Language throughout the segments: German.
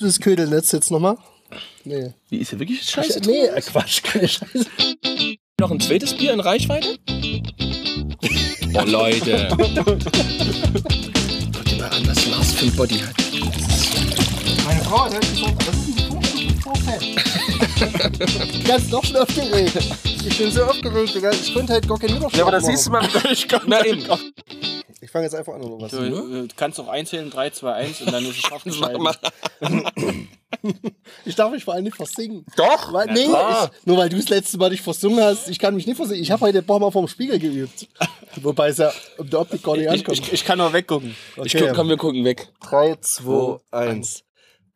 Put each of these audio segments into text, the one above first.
Das Ködelnetz jetzt nochmal? Nee. Wie ist hier wirklich Scheiße? Nee, äh, Quatsch, keine Scheiße. Noch ein zweites Bier in Reichweite? Oh, Leute. Guck dir mal an, was Lars für ein Body hat. Meine Frau hat gesagt, das ist ein Vorfeld. Ganz doch schon aufgeregt. Ich bin so aufgeregt, ich konnte halt gar keinen Widerstand Ja, aber das siehst du mal. Ich komm, Na eben. Ich fange jetzt einfach an, oder was? Du, du kannst auch einzählen, 3, 2, 1 und dann ist es aufgeschaltet. ich darf mich vor allem nicht versingen. Doch! Weil, nee, ich, nur weil du das letzte Mal nicht versungen hast, ich kann mich nicht versingen. Ich habe heute ein paar Mal vorm Spiegel geübt. Wobei es ja um der Optik gar nicht ankommt. Ich, ich, ich kann auch weggucken. Okay. Ich guck, komm, wir gucken weg. 3, 2, 1.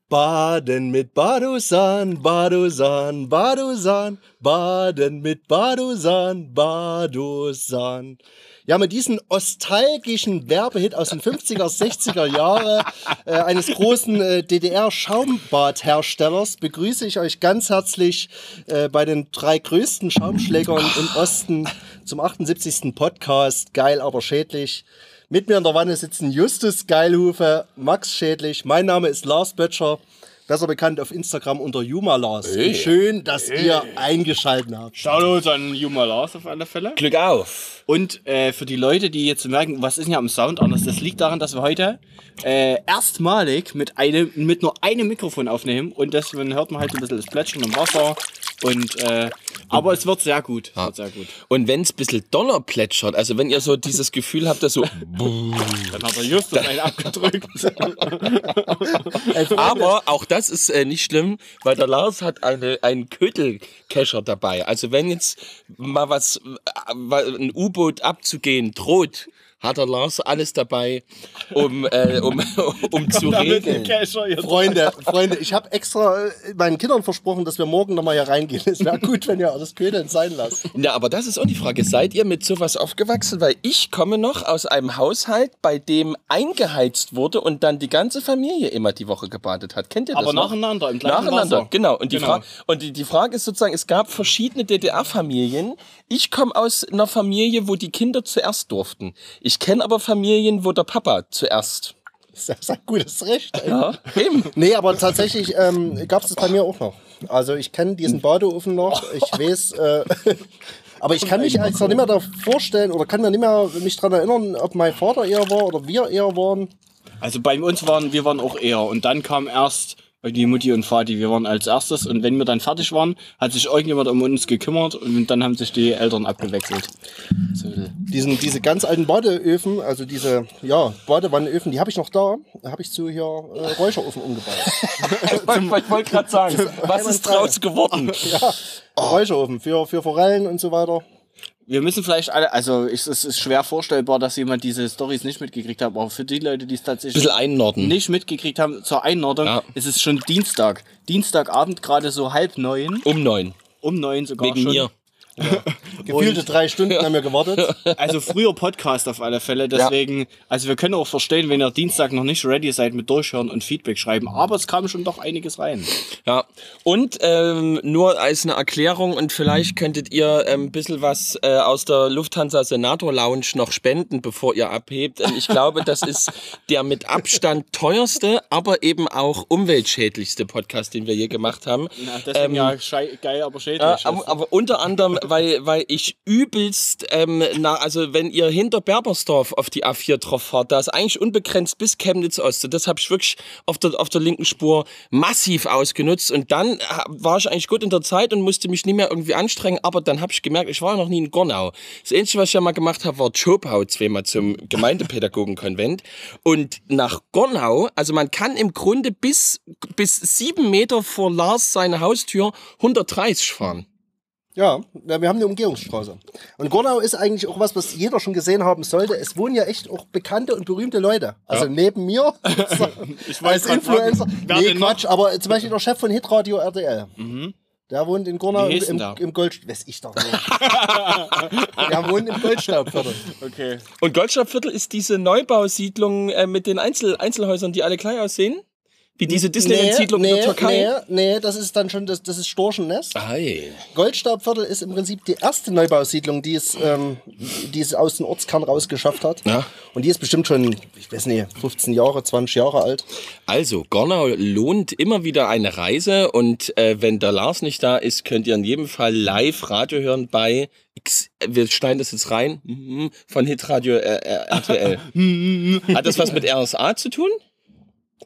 Baden mit Badusan, Badusan, Badusan, Baden mit Badusan, Badusan. Ja, mit diesem nostalgischen Werbehit aus den 50er, 60er Jahre äh, eines großen äh, DDR-Schaumbadherstellers begrüße ich euch ganz herzlich äh, bei den drei größten Schaumschlägern im Osten zum 78. Podcast. Geil, aber schädlich. Mit mir in der Wanne sitzen Justus Geilhufe, Max Schädlich. Mein Name ist Lars Böttcher besser bekannt auf Instagram unter Jumalas. Hey. Schön, dass hey. ihr eingeschaltet habt. Shoutouts an Jumalas auf alle Fälle. Glück auf. Und äh, für die Leute, die jetzt merken, was ist denn hier am Sound anders, das liegt daran, dass wir heute äh, erstmalig mit, einem, mit nur einem Mikrofon aufnehmen und deswegen hört man halt ein bisschen das Plätschern im Wasser und äh, aber es wird sehr gut. Ja. Wird sehr gut. Und wenn es ein bisschen Donner plätschert, also wenn ihr so dieses Gefühl habt, dass so. dann hat er Justus einen abgedrückt. aber auch das ist äh, nicht schlimm, weil der Lars hat eine, einen Kötelkescher dabei. Also wenn jetzt mal was, äh, ein U-Boot abzugehen droht, hat der Lars alles dabei, um, äh, um, um zu regeln. Freunde, Freunde, ich habe extra äh, meinen Kindern versprochen, dass wir morgen nochmal hier reingehen. Es wäre gut, wenn ihr das Ködeln sein lasst. Ja, aber das ist auch die Frage. Seid ihr mit sowas aufgewachsen? Weil ich komme noch aus einem Haushalt, bei dem eingeheizt wurde und dann die ganze Familie immer die Woche gebadet hat. Kennt ihr das Aber noch? nacheinander, im gleichen Nacheinander, Wasser. genau. Und, die, Genau. Fra und die, die Frage ist sozusagen, es gab verschiedene DDR-Familien. Ich komme aus einer Familie, wo die Kinder zuerst durften. Ich kenne aber Familien, wo der Papa zuerst. Das ist ein gutes Recht. Ey. Ja, eben. Nee, aber tatsächlich ähm, gab es das bei mir auch noch. Also ich kenne diesen Badeofen noch. Ich weiß, äh, aber ich kann mich jetzt noch nicht mehr da vorstellen oder kann mir nicht mehr mich daran erinnern, ob mein Vater eher war oder wir eher waren. Also bei uns waren, wir waren auch eher. Und dann kam erst die Mutti und Vati, wir waren als erstes. Und wenn wir dann fertig waren, hat sich irgendjemand um uns gekümmert und dann haben sich die Eltern abgewechselt. So. Diesen, diese ganz alten Badeöfen, also diese ja, Badewannenöfen, die habe ich noch da. Da habe ich zu hier äh, Räucherofen umgebaut. ich wollte gerade sagen, was ist draus geworden? ja, Räucherofen für, für Forellen und so weiter. Wir müssen vielleicht alle, also es ist, schwer vorstellbar, dass jemand diese Stories nicht mitgekriegt hat, aber für die Leute, die es tatsächlich nicht mitgekriegt haben, zur Einordnung, Ja. es ist schon Dienstag. Dienstagabend gerade so halb neun, Um neun. um neun sogar Wegen schon. mir. Gefühlte drei Stunden haben wir gewartet. Also früher Podcast auf alle Fälle, deswegen, also wir können auch verstehen, wenn ihr Dienstag noch nicht ready seid mit Durchhören und Feedback schreiben, aber es kam schon doch einiges rein. Ja, und ähm, nur als eine Erklärung und vielleicht könntet ihr ähm, ein bisschen was äh, aus der Lufthansa Senator Lounge noch spenden, bevor ihr abhebt. Ähm, ich glaube, das ist der mit Abstand teuerste, aber eben auch umweltschädlichste Podcast, den wir je gemacht haben. Na, deswegen Ähm, ja geil, aber schädlich. Ja, aber, aber unter anderem, weil, weil ich übelst, ähm, na, also wenn ihr hinter Berbersdorf auf die A4 drauf fahrt, da ist eigentlich unbegrenzt bis Chemnitz Ost. Und das habe ich wirklich auf der, auf der linken Spur massiv ausgenutzt. Und dann war ich eigentlich gut in der Zeit und musste mich nicht mehr irgendwie anstrengen. Aber dann habe ich gemerkt, ich war noch nie in Gornau. Das Einzige, was ich ja mal gemacht habe, war Schopau zweimal zum Gemeindepädagogenkonvent. Und nach Gornau, also man kann im Grunde bis, bis sieben Meter vor Lars seine Haustür 130 fahren. Ja, ja, wir haben eine Umgehungsstraße. Und Gornau ist eigentlich auch was, was jeder schon gesehen haben sollte. Es wohnen ja echt auch bekannte und berühmte Leute. Also neben mir ich als grad Influencer. wer Nee, denn noch? Quatsch, aber zum Beispiel der Chef von Hitradio RTL. Der wohnt in Gornau Wie im, im, der? im Gold... Weiß ich doch nicht. der wohnt im Goldstaubviertel. Okay. Und Goldstadtviertel ist diese Neubausiedlung äh, mit den Einzel Einzelhäusern, die alle gleich aussehen. Wie diese Disneyland-Siedlung in der Türkei? Nee, nee, das ist dann schon, das, das ist Storchennest. Ei. Goldstaubviertel ist im Prinzip die erste Neubausiedlung, die es, ähm, die es aus dem Ortskern rausgeschafft hat. Ja. Und die ist bestimmt schon, ich weiß nicht, 15 Jahre, 20 Jahre alt. Also, Gornau lohnt immer wieder eine Reise und äh, wenn der Lars nicht da ist, könnt ihr in jedem Fall live Radio hören bei X, wir schneiden das jetzt rein, mhm, von Hitradio äh, RTL. Hat das was mit RSA zu tun?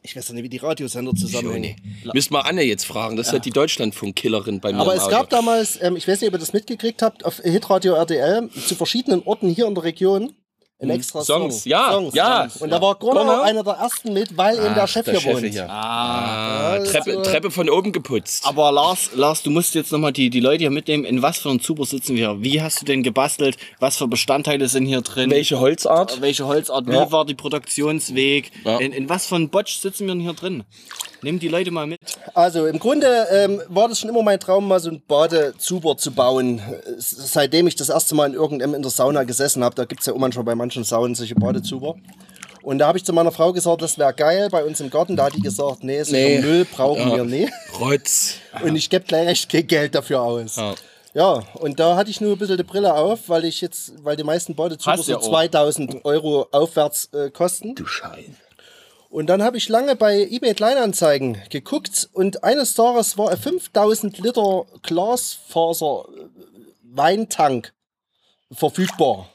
Ich weiß ja nicht, wie die Radiosender zusammenhängen. Müsst mal Anne jetzt fragen, das ist ja. die Deutschlandfunk-Killerin bei mir Aber es gab damals, ähm, ich weiß nicht, ob ihr das mitgekriegt habt, auf Hitradio RTL zu verschiedenen Orten hier in der Region ein extra Songs, Song. ja, Songs. ja. Und da war Gornau? einer der ersten mit, weil eben der Chef der hier Chef wohnt. hier. Ah. Ah, Treppe, Also- Treppe von oben geputzt. Aber Lars, Lars, du musst jetzt nochmal die, die Leute hier mitnehmen. In was für einem Zuber sitzen wir? Wie hast du denn gebastelt? Was für Bestandteile sind hier drin? Welche Holzart? Welche Holzart? Ja. Wie war die Produktionsweg? Ja. In, in was für einem Botsch sitzen wir denn hier drin? Nimm die Leute mal mit. Also im Grunde ähm, war das schon immer mein Traum, mal so ein Badezuber zu bauen. Seitdem ich das erste Mal in irgendeinem in der Sauna gesessen habe, da gibt's ja auch manchmal bei manchen Saunen solche Badezuber. Und da habe ich zu meiner Frau gesagt, das wäre geil bei uns im Garten. Da hat die gesagt, nee, so Nee. viel Müll brauchen Ja. wir nicht. Rotz. Und ich gebe gleich recht kein Geld dafür aus. Ja. Ja, und da hatte ich nur ein bisschen die Brille auf, weil ich jetzt, weil die meisten Badezuber Hast so ja auch. 2000 Euro aufwärts äh, kosten. Du Schein. Und dann habe ich lange bei eBay Kleinanzeigen geguckt und eines Tages war ein 5000 Liter Glasfaser äh, Weintank verfügbar.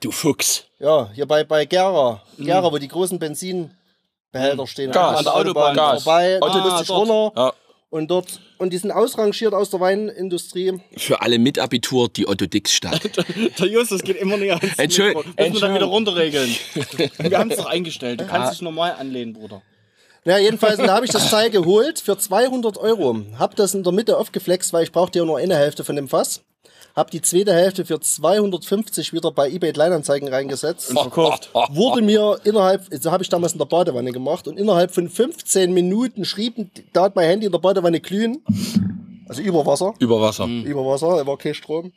Du Fuchs. Ja, hier bei, bei Gera. Gera, wo die großen Benzinbehälter stehen. Gas. An der Autobahn Gas. vorbei. Musste ich dort. runter. Ja. Und dort, und die sind ausrangiert aus der Weinindustrie. Für alle mit Abitur die Otto Dix Stadt. Der Justus geht immer näher ans Entschuld- Mikro. Müssen wir dann Entschuldigung. wieder runterregeln. wir haben es doch eingestellt. Du kannst dich normal anlehnen, Bruder. Ja, jedenfalls, da habe ich das Teil geholt für 200 Euro. Hab das in der Mitte aufgeflext, weil ich brauchte ja nur eine Hälfte von dem Fass. Hab die zweite Hälfte für 250 wieder bei eBay Kleinanzeigen reingesetzt. Und verkauft. Wurde mir innerhalb, so habe ich damals in der Badewanne gemacht, und innerhalb von 15 Minuten schrieb, da hat mein Handy in der Badewanne glühen. Also über Wasser. Über Wasser. Über Wasser, da war kein Strom.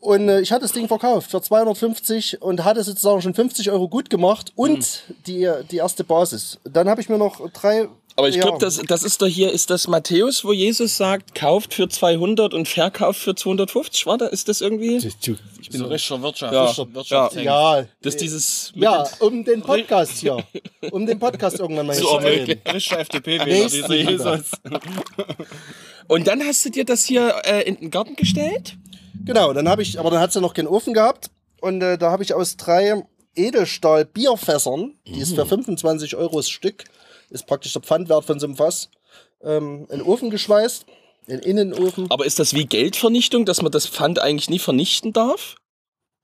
Und äh, ich hatte das Ding verkauft für 250 und hatte sozusagen schon 50 Euro gut gemacht und die, die erste Basis. Dann habe ich mir noch drei. Aber ich ja, glaube, das, das ist doch hier, ist das Matthäus, wo Jesus sagt, kauft für 200 und verkauft für 250. Warte, ist das irgendwie? Ich bin so richtiger Wirtschaft. Ja. Wirtschaft, Wirtschaft Ja, Das ist dieses. ja, um den Podcast hier. Um den Podcast irgendwann mal So hier zu reden. Richtiger FDP-Wähler, dieser. Jesus. Und dann hast du dir das hier äh, in den Garten gestellt? Genau, dann habe ich, aber dann hat sie noch keinen Ofen gehabt. Und äh, da habe ich aus drei Edelstahl-Bierfässern, die ist für 25 Euro das Stück, ist praktisch der Pfandwert von so einem Fass, ähm, einen Ofen geschweißt, einen Innenofen. Aber ist das wie Geldvernichtung, dass man das Pfand eigentlich nie vernichten darf?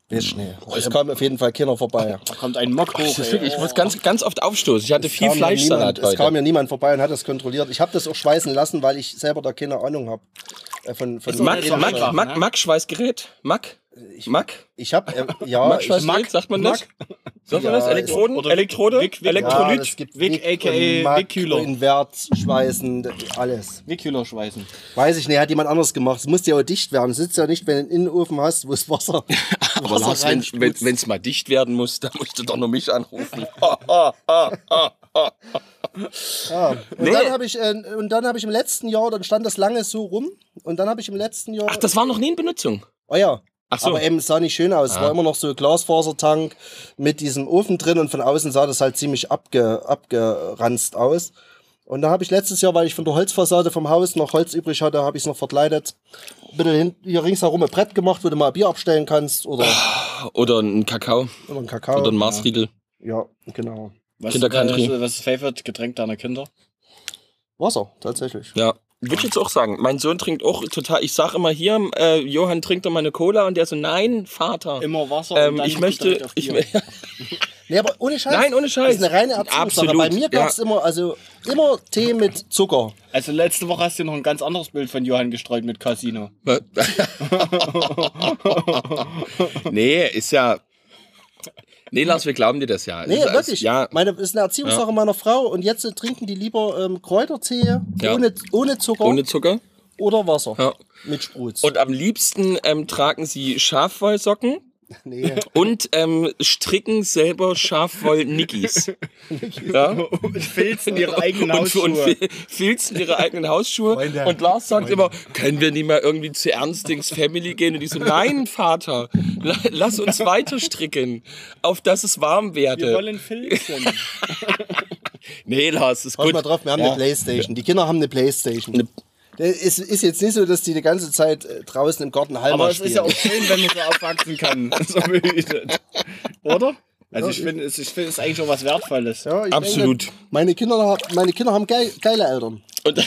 Ist nee. Es kam auf jeden Fall keiner vorbei. Da kommt ein Mock hoch. Ey. ich muss ganz, ganz oft aufstoßen. Ich hatte viel kam ja Fleischsalat niemand, Es kam ja niemand vorbei und hat das kontrolliert. Ich habe das auch schweißen lassen, weil ich selber da keine Ahnung habe. Äh, von, von Mack, Mack? Mack, Mack, Schweißgerät? Mack? Mack? Ich habe, äh, ja, Mack, ich, Schweißgerät, sagt man das? Sagt man Ja, das? Elektroden? oder Elektrode? Wick- Wick- Elektrolyt? ja, es gibt Wick, Wick, aka Mack, Wickkühler. Invert, Schweißen, alles. Wie Kühler schweißen. Weiß ich nicht, hat jemand anderes gemacht. Es muss ja auch dicht werden. Es sitzt ja nicht, wenn du einen Innenofen hast, wo es Wasser, Aber Wasser Lars, wenn es mal dicht werden muss, dann musst du doch nur mich anrufen. Ja. Und Nee. dann habe ich, äh, und dann habe ich im letzten Jahr, dann stand das lange so rum. Und dann habe ich im letzten Jahr. Ach, das war noch nie in Benutzung. Oh ja. Ach so. Aber eben es sah nicht schön aus. Es war immer noch so ein Glasfasertank mit diesem Ofen drin und von außen sah das halt ziemlich abge, abgeranzt aus. Und da habe ich letztes Jahr, weil ich von der Holzfassade vom Haus noch Holz übrig hatte, habe ich es noch verkleidet. Bitte hin, hier ringsherum ein Brett gemacht, wo du mal ein Bier abstellen kannst oder, Oder ein Kakao. oder einen Kakao. Oder ein Marsriegel. Ja, genau. Was, Kindercountry. was, was ist das Favorite Getränk deiner Kinder? Wasser, tatsächlich. Ja. Würde ich jetzt auch sagen. Mein Sohn trinkt auch total. Ich sag immer hier, äh, Johann trinkt doch mal eine Cola und der so, nein, Vater. Immer Wasser Ähm, und dann ich möchte. auf Ich. Nee, aber ohne Scheiß. Nein, ohne Scheiß. Das ist eine reine Erziehungssache. Absolut, Bei mir gab es ja. immer, also immer Tee mit Zucker. Also letzte Woche hast du noch ein ganz anderes Bild von Johann gestreut mit Casino. nee, ist ja. Nee, Lars, wir glauben dir das ja. Nee, ist, wirklich. Ja, Meine, ist eine Erziehungssache meiner Frau und jetzt trinken die lieber ähm, Kräutertee Ja. ohne, ohne Zucker ohne Zucker. oder Wasser Ja. mit Spruz. Und am liebsten ähm, tragen sie Schafwollsocken Nee. Und ähm, stricken selber Schafwoll-Nickis. ja? Und filzen ihre eigenen und, und Hausschuhe. fil- filzen ihre eigenen Hausschuhe. Freunde. Und Lars sagt immer, können wir nicht mal irgendwie zu Ernstings Family gehen? Und die so, nein, Vater, la- lass uns weiter stricken, auf dass es warm Wir werde. wollen filzen. Nee, Lars, ist Pass gut. mal drauf, wir haben Ja. eine Playstation. Die Kinder haben eine Playstation. Eine- Es ist jetzt nicht so, dass die die ganze Zeit äh, draußen im Garten Halma Aber es spielen. ist ja auch schön, wenn man so aufwachsen kann. So. Oder? Also ich finde, es ich finde, es ist eigentlich schon was Wertvolles. Ja, ich Absolut. Denke, meine, Kinder, haben- meine Kinder haben geil, geile Eltern. Und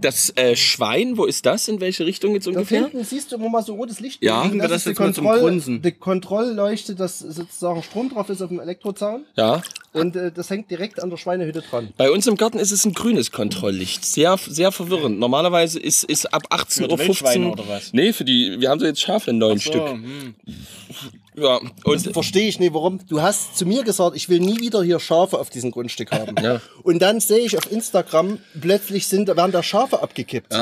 das äh, Schwein, wo ist das? In welche Richtung jetzt Da ungefähr? hinten siehst du immer mal so rotes Licht. Ja. Kriegen wir das ist die jetzt mal zum Kontroll- Grunzen? Die Kontrollleuchte, dass sozusagen Strom drauf ist auf dem Elektrozaun. Ja. Und äh, das hängt direkt an der Schweinehütte dran. Bei uns im Garten ist es ein grünes Kontrolllicht. Sehr, sehr verwirrend. Normalerweise ist, ist ab 18.15 die Uhr. Wildschweine oder was? Nee, für die, wir haben so jetzt Schafe, neun So, Stück. hm. Ja, und Verstehe ich nicht, warum. Du hast zu mir gesagt, ich will nie wieder hier Schafe auf diesem Grundstück haben. Ja. Und dann sehe ich auf Instagram, plötzlich sind, werden da Schafe abgekippt.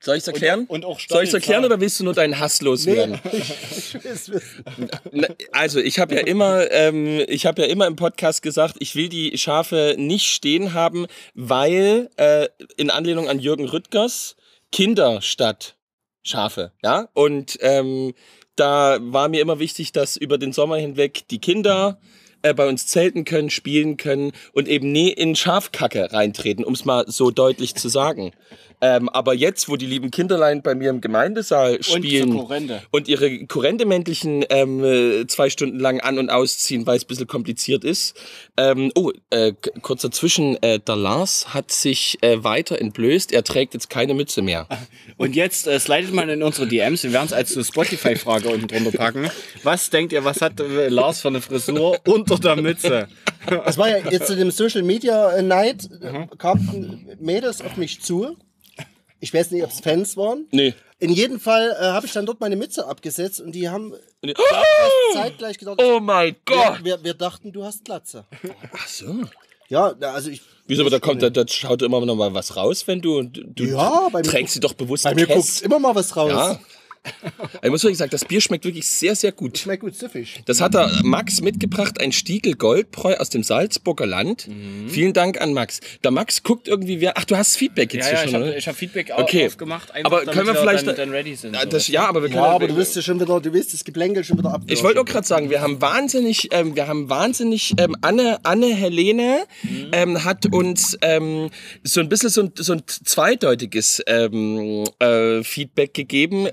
soll ich es erklären? und auch soll ich es erklären oder willst du nur deinen Hass loswerden? ich, ich will es wissen. Na, Also ich habe ja immer, ähm, ich habe ja immer im Podcast gesagt, ich will die Schafe nicht stehen haben, weil äh, in Anlehnung an Jürgen Rüttgers Kinder statt Schafe, ja. Und ähm, da war mir immer wichtig, dass über den Sommer hinweg die Kinder äh, bei uns zelten können, spielen können und eben nie in Schafkacke reintreten, um es mal so deutlich zu sagen. Ähm, aber jetzt, wo die lieben Kinderlein bei mir im Gemeindesaal spielen Korrente. und ihre Korrentemäntelchen ähm, äh, zwei Stunden lang an- und ausziehen, weil es ein bisschen kompliziert ist. Ähm, oh, äh, kurz dazwischen, äh, der Lars hat sich äh, weiter entblößt. Er trägt jetzt keine Mütze mehr. Und jetzt äh, slidet mal in unsere DMs. Wir werden es als Spotify-Frage unten drunter packen. Was denkt ihr, was hat äh, Lars für eine Frisur unter der Mütze? Das war ja jetzt zu dem Social Media äh, Night, äh, kamen Mädels auf mich zu. Ich weiß nicht, ob es Fans waren. Nee. In jedem Fall äh, habe ich dann dort meine Mütze abgesetzt und die haben nee. fast zeitgleich gedacht, Oh mein Gott! wir, wir dachten, du hast Glatze. Ach so. Ja, also ich. Wieso, aber da kommt, da, da schaut immer noch mal was raus, wenn du, du Ja, bei mir- trägst sie doch bewusst Bei mir guckt immer mal was raus. Ja. Ich muss wirklich sagen, das Bier schmeckt wirklich sehr, sehr gut. Schmeckt gut süffig. Das hat der Max mitgebracht, ein Stiegel Goldbräu aus dem Salzburger Land. Mhm. Vielen Dank an Max. Der Max guckt irgendwie, wer. Ach, du hast Feedback jetzt Ja, hier ja, ich schon, habe oder? hab Feedback Okay. aufgemacht. einfach Aber damit können wir vielleicht- dann, dann ready sind. Ja, so. das, ja, aber wir können. Ja, aber du wirst ja schon wieder, du wirst das Geplänkel schon wieder ab. ich wollte auch gerade sagen, wir haben wahnsinnig, ähm, wir haben wahnsinnig, ähm, Anne, Anne Helene Mhm. ähm, hat uns ähm, so ein bisschen so ein, so ein zweideutiges ähm, äh, Feedback gegeben.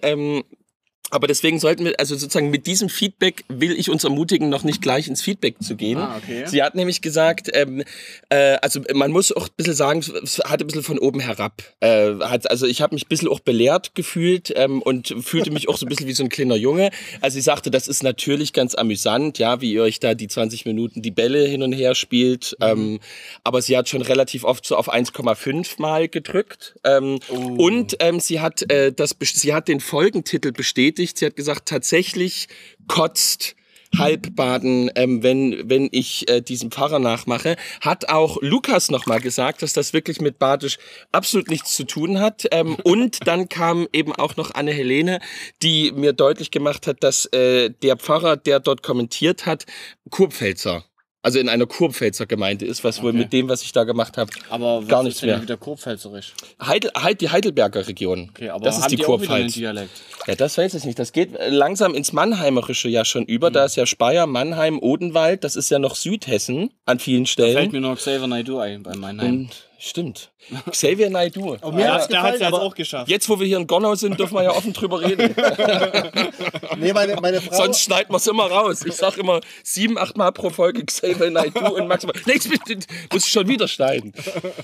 Aber deswegen sollten wir, also sozusagen mit diesem Feedback will ich uns ermutigen, noch nicht gleich ins Feedback zu gehen. Ah, okay. Sie hat nämlich gesagt, ähm, äh, also man muss auch ein bisschen sagen, es hat ein bisschen von oben herab. Äh, hat, also ich habe mich ein bisschen auch belehrt gefühlt ähm, und fühlte mich auch so ein bisschen wie so ein kleiner Junge. Also sie sagte, das ist natürlich ganz amüsant, ja, wie ihr euch da die 20 Minuten die Bälle hin und her spielt. Ähm, aber sie hat schon relativ oft so auf 1,5 Mal gedrückt. Ähm, Und ähm, sie hat äh, das, sie hat den Folgentitel bestätigt. Sie hat gesagt, tatsächlich kotzt Halbbaden, ähm, wenn, wenn ich äh, diesen Pfarrer nachmache. Hat auch Lukas nochmal gesagt, dass das wirklich mit Badisch absolut nichts zu tun hat. Ähm, und dann kam eben auch noch Anne-Helene, die mir deutlich gemacht hat, dass äh, der Pfarrer, der dort kommentiert hat, Kurpfälzer, also in einer Kurpfälzer Gemeinde ist, was wohl Okay. mit dem, was ich da gemacht habe, aber was gar ist nichts denn mehr. wieder Kurpfälzerisch? Heidel, Heid, die Heidelberger Region. Okay, aber das haben ist die die Kurpfalz. Dialekt? Ja, das weiß ich nicht. Das geht äh, langsam ins Mannheimerische ja schon über. Da ist ja Speyer, Mannheim, Odenwald. Das ist ja noch Südhessen an vielen Fällt Stellen. mir nur Xavier Naidoo ein bei Mannheim. Und, stimmt. Xavier Naidoo. Aber mir Ja, hat's der hat es aber auch geschafft. Jetzt, wo wir hier in Gonau sind, dürfen wir ja offen drüber reden. nee, meine, meine Frau. Sonst schneiden wir es immer raus. Ich sag immer sieben, acht Mal pro Folge Xavier Naidoo und maximal. Nee, jetzt muss ich schon wieder schneiden.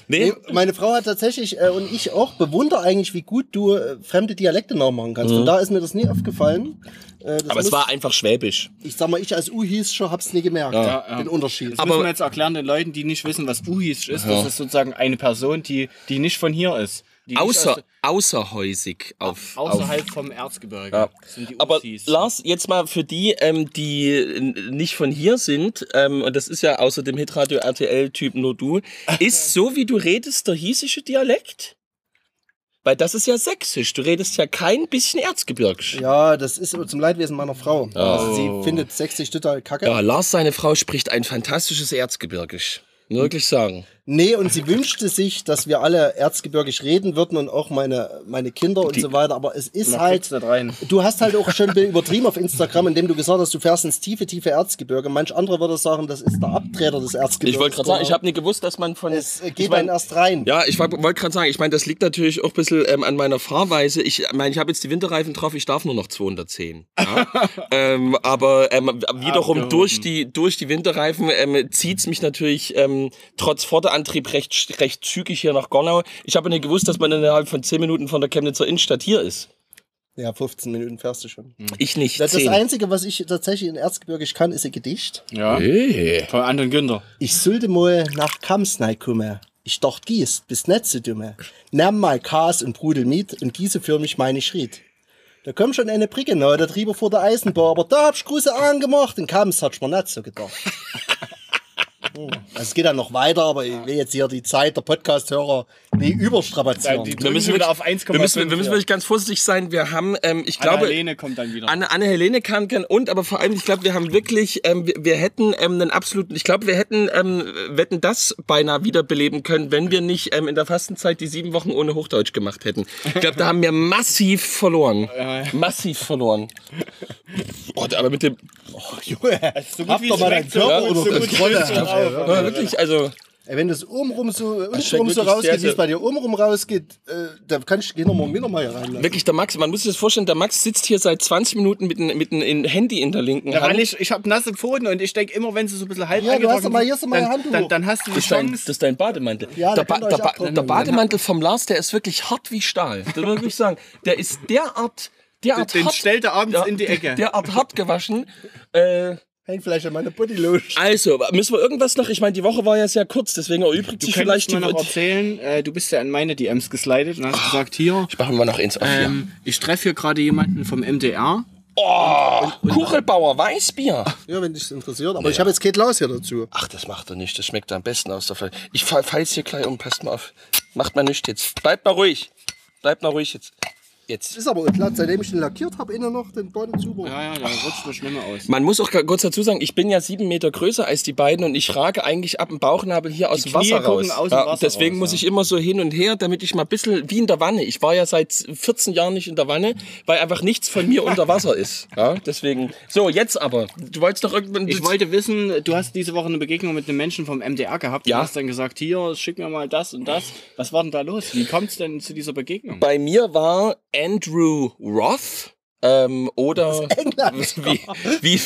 Nee, Nee, meine Frau hat tatsächlich äh, und ich auch bewundere eigentlich, wie gut du äh, fremde Dialekte nachmachen kannst. Von da ist mir das nie aufgefallen. Äh, aber es muss- war einfach schwäbisch. Ich sag mal, ich als U-Hiescher hab's nie gemerkt, Ja, ja. den Unterschied. Das Aber- müssen wir jetzt erklären den Leuten, die nicht wissen, was Uhisch ist. Das ist sozusagen eine Person, die, die nicht von hier ist. Außer, aus- außerhäusig auf, auf außerhalb vom Erzgebirge. Ja. Sind die Aber. Lars, jetzt mal für die, ähm, die nicht von hier sind, ähm, und das ist ja außer dem Hitradio RTL-Typ nur du, ist so wie du redest der hiesische Dialekt? Weil das ist ja sächsisch. Du redest ja kein bisschen Erzgebirgisch. Ja, das ist zum Leidwesen meiner Frau. Also sie findet 60 total kacke. Ja, Lars, seine Frau, spricht ein fantastisches Erzgebirgisch. Wirklich sagen. Nee, und sie wünschte sich, dass wir alle erzgebirgisch reden würden und auch meine, meine Kinder und so weiter. Aber es ist halt. rein. Du hast halt auch schon übertrieben auf Instagram, indem du gesagt hast, du fährst ins tiefe, tiefe Erzgebirge. Manch andere würde sagen, das ist der Abtreter des Erzgebirges. Ich wollte gerade sagen, ich habe nicht gewusst, dass man von. Es äh, ich geht mein- dann erst rein. Ja, ich wollte gerade sagen, ich meine, das liegt natürlich auch ein bisschen ähm, an meiner Fahrweise. Ich meine, ich habe jetzt die Winterreifen drauf, ich darf nur noch 210. Ja? ähm, aber ähm, wiederum Abgehoben. durch die, durch die Winterreifen ähm, zieht's mich natürlich ähm, trotz Vorderantrieb recht, recht zügig hier nach Gornau. Ich habe nicht gewusst, dass man innerhalb von 10 Minuten von der Chemnitzer Innenstadt hier ist. Ja, 15 Minuten fährst du schon. Ich nicht. Das, das 10. Einzige, was ich tatsächlich in Erzgebirgisch kann, ist ein Gedicht. Ja. Hey. Von Anton Günther. Ich sollte mal nach Kamsnei kommen. Ich dacht gießt, bis nicht so dumme. Nimm mal Kas und Brudel mit und gieße für mich meine Schritt. Da kommt schon eine Brücke nahe, da drüber vor der Eisenbahn, aber da hab ich große angemacht. In Kams hat ich mir nicht so gedacht. Hm, Es geht dann noch weiter, aber ich will jetzt hier die Zeit der Podcast-Hörer nicht überstrapazieren. Die- Wir müssen wieder auf 1,5. Wir müssen, wir müssen ja. wirklich ganz vorsichtig sein. Wir haben, ähm, ich Anna glaube, Helene kommt dann wieder. Anne, Anne Helene kann, kann und, aber vor allem, ich glaube, wir haben wirklich, ähm, wir, wir hätten ähm, einen absoluten, ich glaube, wir hätten, ähm, wetten das beinahe wiederbeleben können, wenn wir nicht ähm, in der Fastenzeit die sieben Wochen ohne Hochdeutsch gemacht hätten. Ich glaube, da haben wir massiv verloren. Massiv verloren. Oh, aber mit dem, so Hab doch mal deinen Körper so gut Kontrolle. Auch auf. aber wirklich, also, Ey, wenn das obenrum so, untenrum so rausgeht, wie es bei dir obenrum rausgeht, äh, da kann ich, geh noch mal wieder mal hier reinlassen. wirklich der Max, man muss sich das vorstellen, der Max sitzt hier seit 20 Minuten mit einem mit einem Handy in der linken Ja, Hand. ich, ich habe nasse Pfoten und ich denke immer, wenn sie so ein bisschen halb Ja, du hast mal- sind, hier ist doch mal dann, Handtuch. dann, dann hast du die Das ist, dein, Chance. das ist dein Bademantel. Ja, der, der ba der, ba der Bademantel vom Lars, der ist wirklich hart wie Stahl. Das muss ich sagen. Der ist derart, derart Den hart. stellt er abends in die Ecke. Derart hart gewaschen. Äh, Hängt vielleicht an meine Bodylotion. also, müssen wir irgendwas noch? Ich meine, die Woche war ja sehr kurz, deswegen erübrigt Du sich vielleicht mir die noch erzählen, äh, du bist ja an meine DMs geslidet und hast gesagt, hier, Ich mache mal noch eins auf hier. ähm, ich treffe hier gerade jemanden vom MDR. Oh, Kuchelbauer Weißbier. Ja, wenn dich interessiert. Aber ich habe jetzt Kate Laus hier dazu. Ach, das macht er nicht. Das schmeckt am besten aus der Flasche. Ich fall- fall's hier gleich um. Passt mal auf. Macht mal nichts jetzt. Bleibt mal ruhig. Bleibt mal ruhig jetzt. Jetzt. Ist aber glatt, seitdem ich den lackiert habe, innen noch den Badezuber. Ja, ja, da rutscht mir schlimmer aus. Man muss auch kurz dazu sagen, ich bin ja sieben Meter größer als die beiden und ich rage eigentlich ab dem Bauchnabel hier aus dem Knie Wasser raus. aus dem ja, Wasser deswegen raus, muss ja. ich immer so hin und her, damit ich mal ein bisschen wie in der Wanne. Ich war ja seit 14 Jahren nicht in der Wanne, weil einfach nichts von mir unter Wasser ist. Ja, deswegen. So, jetzt aber. Du wolltest doch irgendwann. Ich wollte wissen, du hast diese Woche eine Begegnung mit einem Menschen vom MDR gehabt. Ja. Du hast dann gesagt, hier, schick mir mal das und das. Was war denn da los? Wie kommt es denn zu dieser Begegnung? Bei mir war Andrew Roth. Ähm, oder wie, wie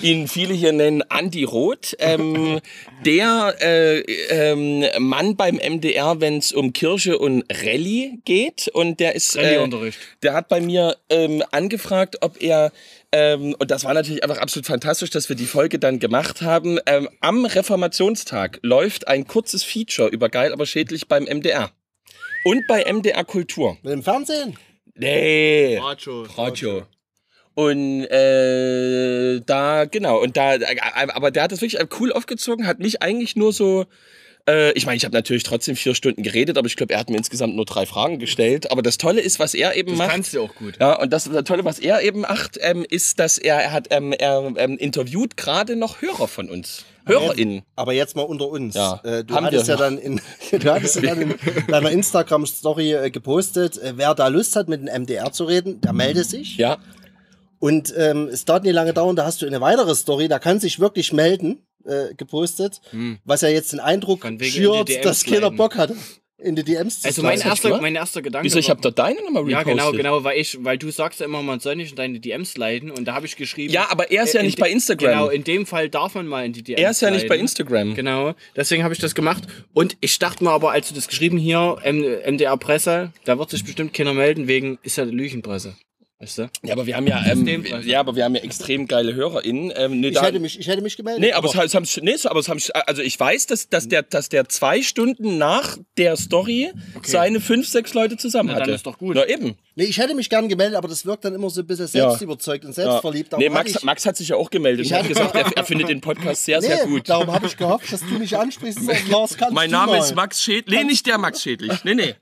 ihn viele hier nennen, Andy Roth, ähm, der äh, ähm, Mann beim MDR, wenn es um Kirche und Rallye geht. Und der ist, äh, der hat bei mir ähm, angefragt, ob er ähm, und das war natürlich einfach absolut fantastisch, dass wir die Folge dann gemacht haben. Ähm, am Reformationstag läuft ein kurzes Feature über geil, aber schädlich beim MDR. Und bei MDR Kultur. Dem Fernsehen? Nee. Radio. Radio. Und äh, da, genau, und da, äh, aber der hat das wirklich cool aufgezogen, hat mich eigentlich nur so, äh, ich meine, ich habe natürlich trotzdem vier Stunden geredet, aber ich glaube, er hat mir insgesamt nur drei Fragen gestellt. Aber das Tolle ist, was er eben Das macht. kannst du auch gut. Ja, und das, das Tolle, was er eben macht, ähm, ist, dass er, er hat, ähm, er ähm, interviewt gerade noch Hörer von uns. HörerInnen. Aber jetzt mal unter uns. Ja. Äh, du hattest ja dann in, du hattest ja dann in deiner Instagram-Story äh, gepostet, äh, wer da Lust hat, mit dem MDR zu reden, der melde sich. Ja. Und ähm, es dauert nicht lange dauern, da hast du eine weitere Story, da kann sich wirklich melden, äh, gepostet, was ja jetzt den Eindruck schürt, dass keiner. Bock hatte, in die DMs zu Also mein erster, mein erster Gedanke Wieso, ich habe da deine nochmal Ja, repostet. genau, genau, weil ich, weil du sagst ja immer, man soll nicht in deine DMs leiten und da habe ich geschrieben. Ja, aber er ist ja äh, nicht bei Instagram. Genau, in dem Fall darf man mal in die DMs Er ist ja nicht bei leiten. Instagram. Genau, deswegen habe ich das gemacht. Und ich dachte mir aber, als du das geschrieben hier, MDR Presse, da wird sich bestimmt keiner melden, wegen ist ja Lügenpresse. Weißt du? Ja, aber wir haben ja, ähm, ja, aber wir haben ja extrem geile HörerInnen. Ähm, nee, Ich da- hätte mich, ich hätte mich gemeldet. Nee, aber, es, haben- es haben, nee, aber es haben, also ich weiß, dass, dass, der, dass der zwei Stunden nach der Story seine fünf, sechs Leute zusammen Na, dann hatte. ist doch gut. Na eben. nee, ich hätte mich gern gemeldet, aber das wirkt dann immer so ein bisschen Ja. selbstüberzeugt und Ja. selbstverliebt. Nee, Darum Max, ich, Max hat sich ja auch gemeldet und hat gesagt, er, er findet den Podcast sehr, sehr nee, gut. darum habe ich gehofft, dass du mich ansprichst und Lars, kannst Mein du Name mal. ist Max Schädlich. Nee, nicht der Max Schädlich. Nee, nee.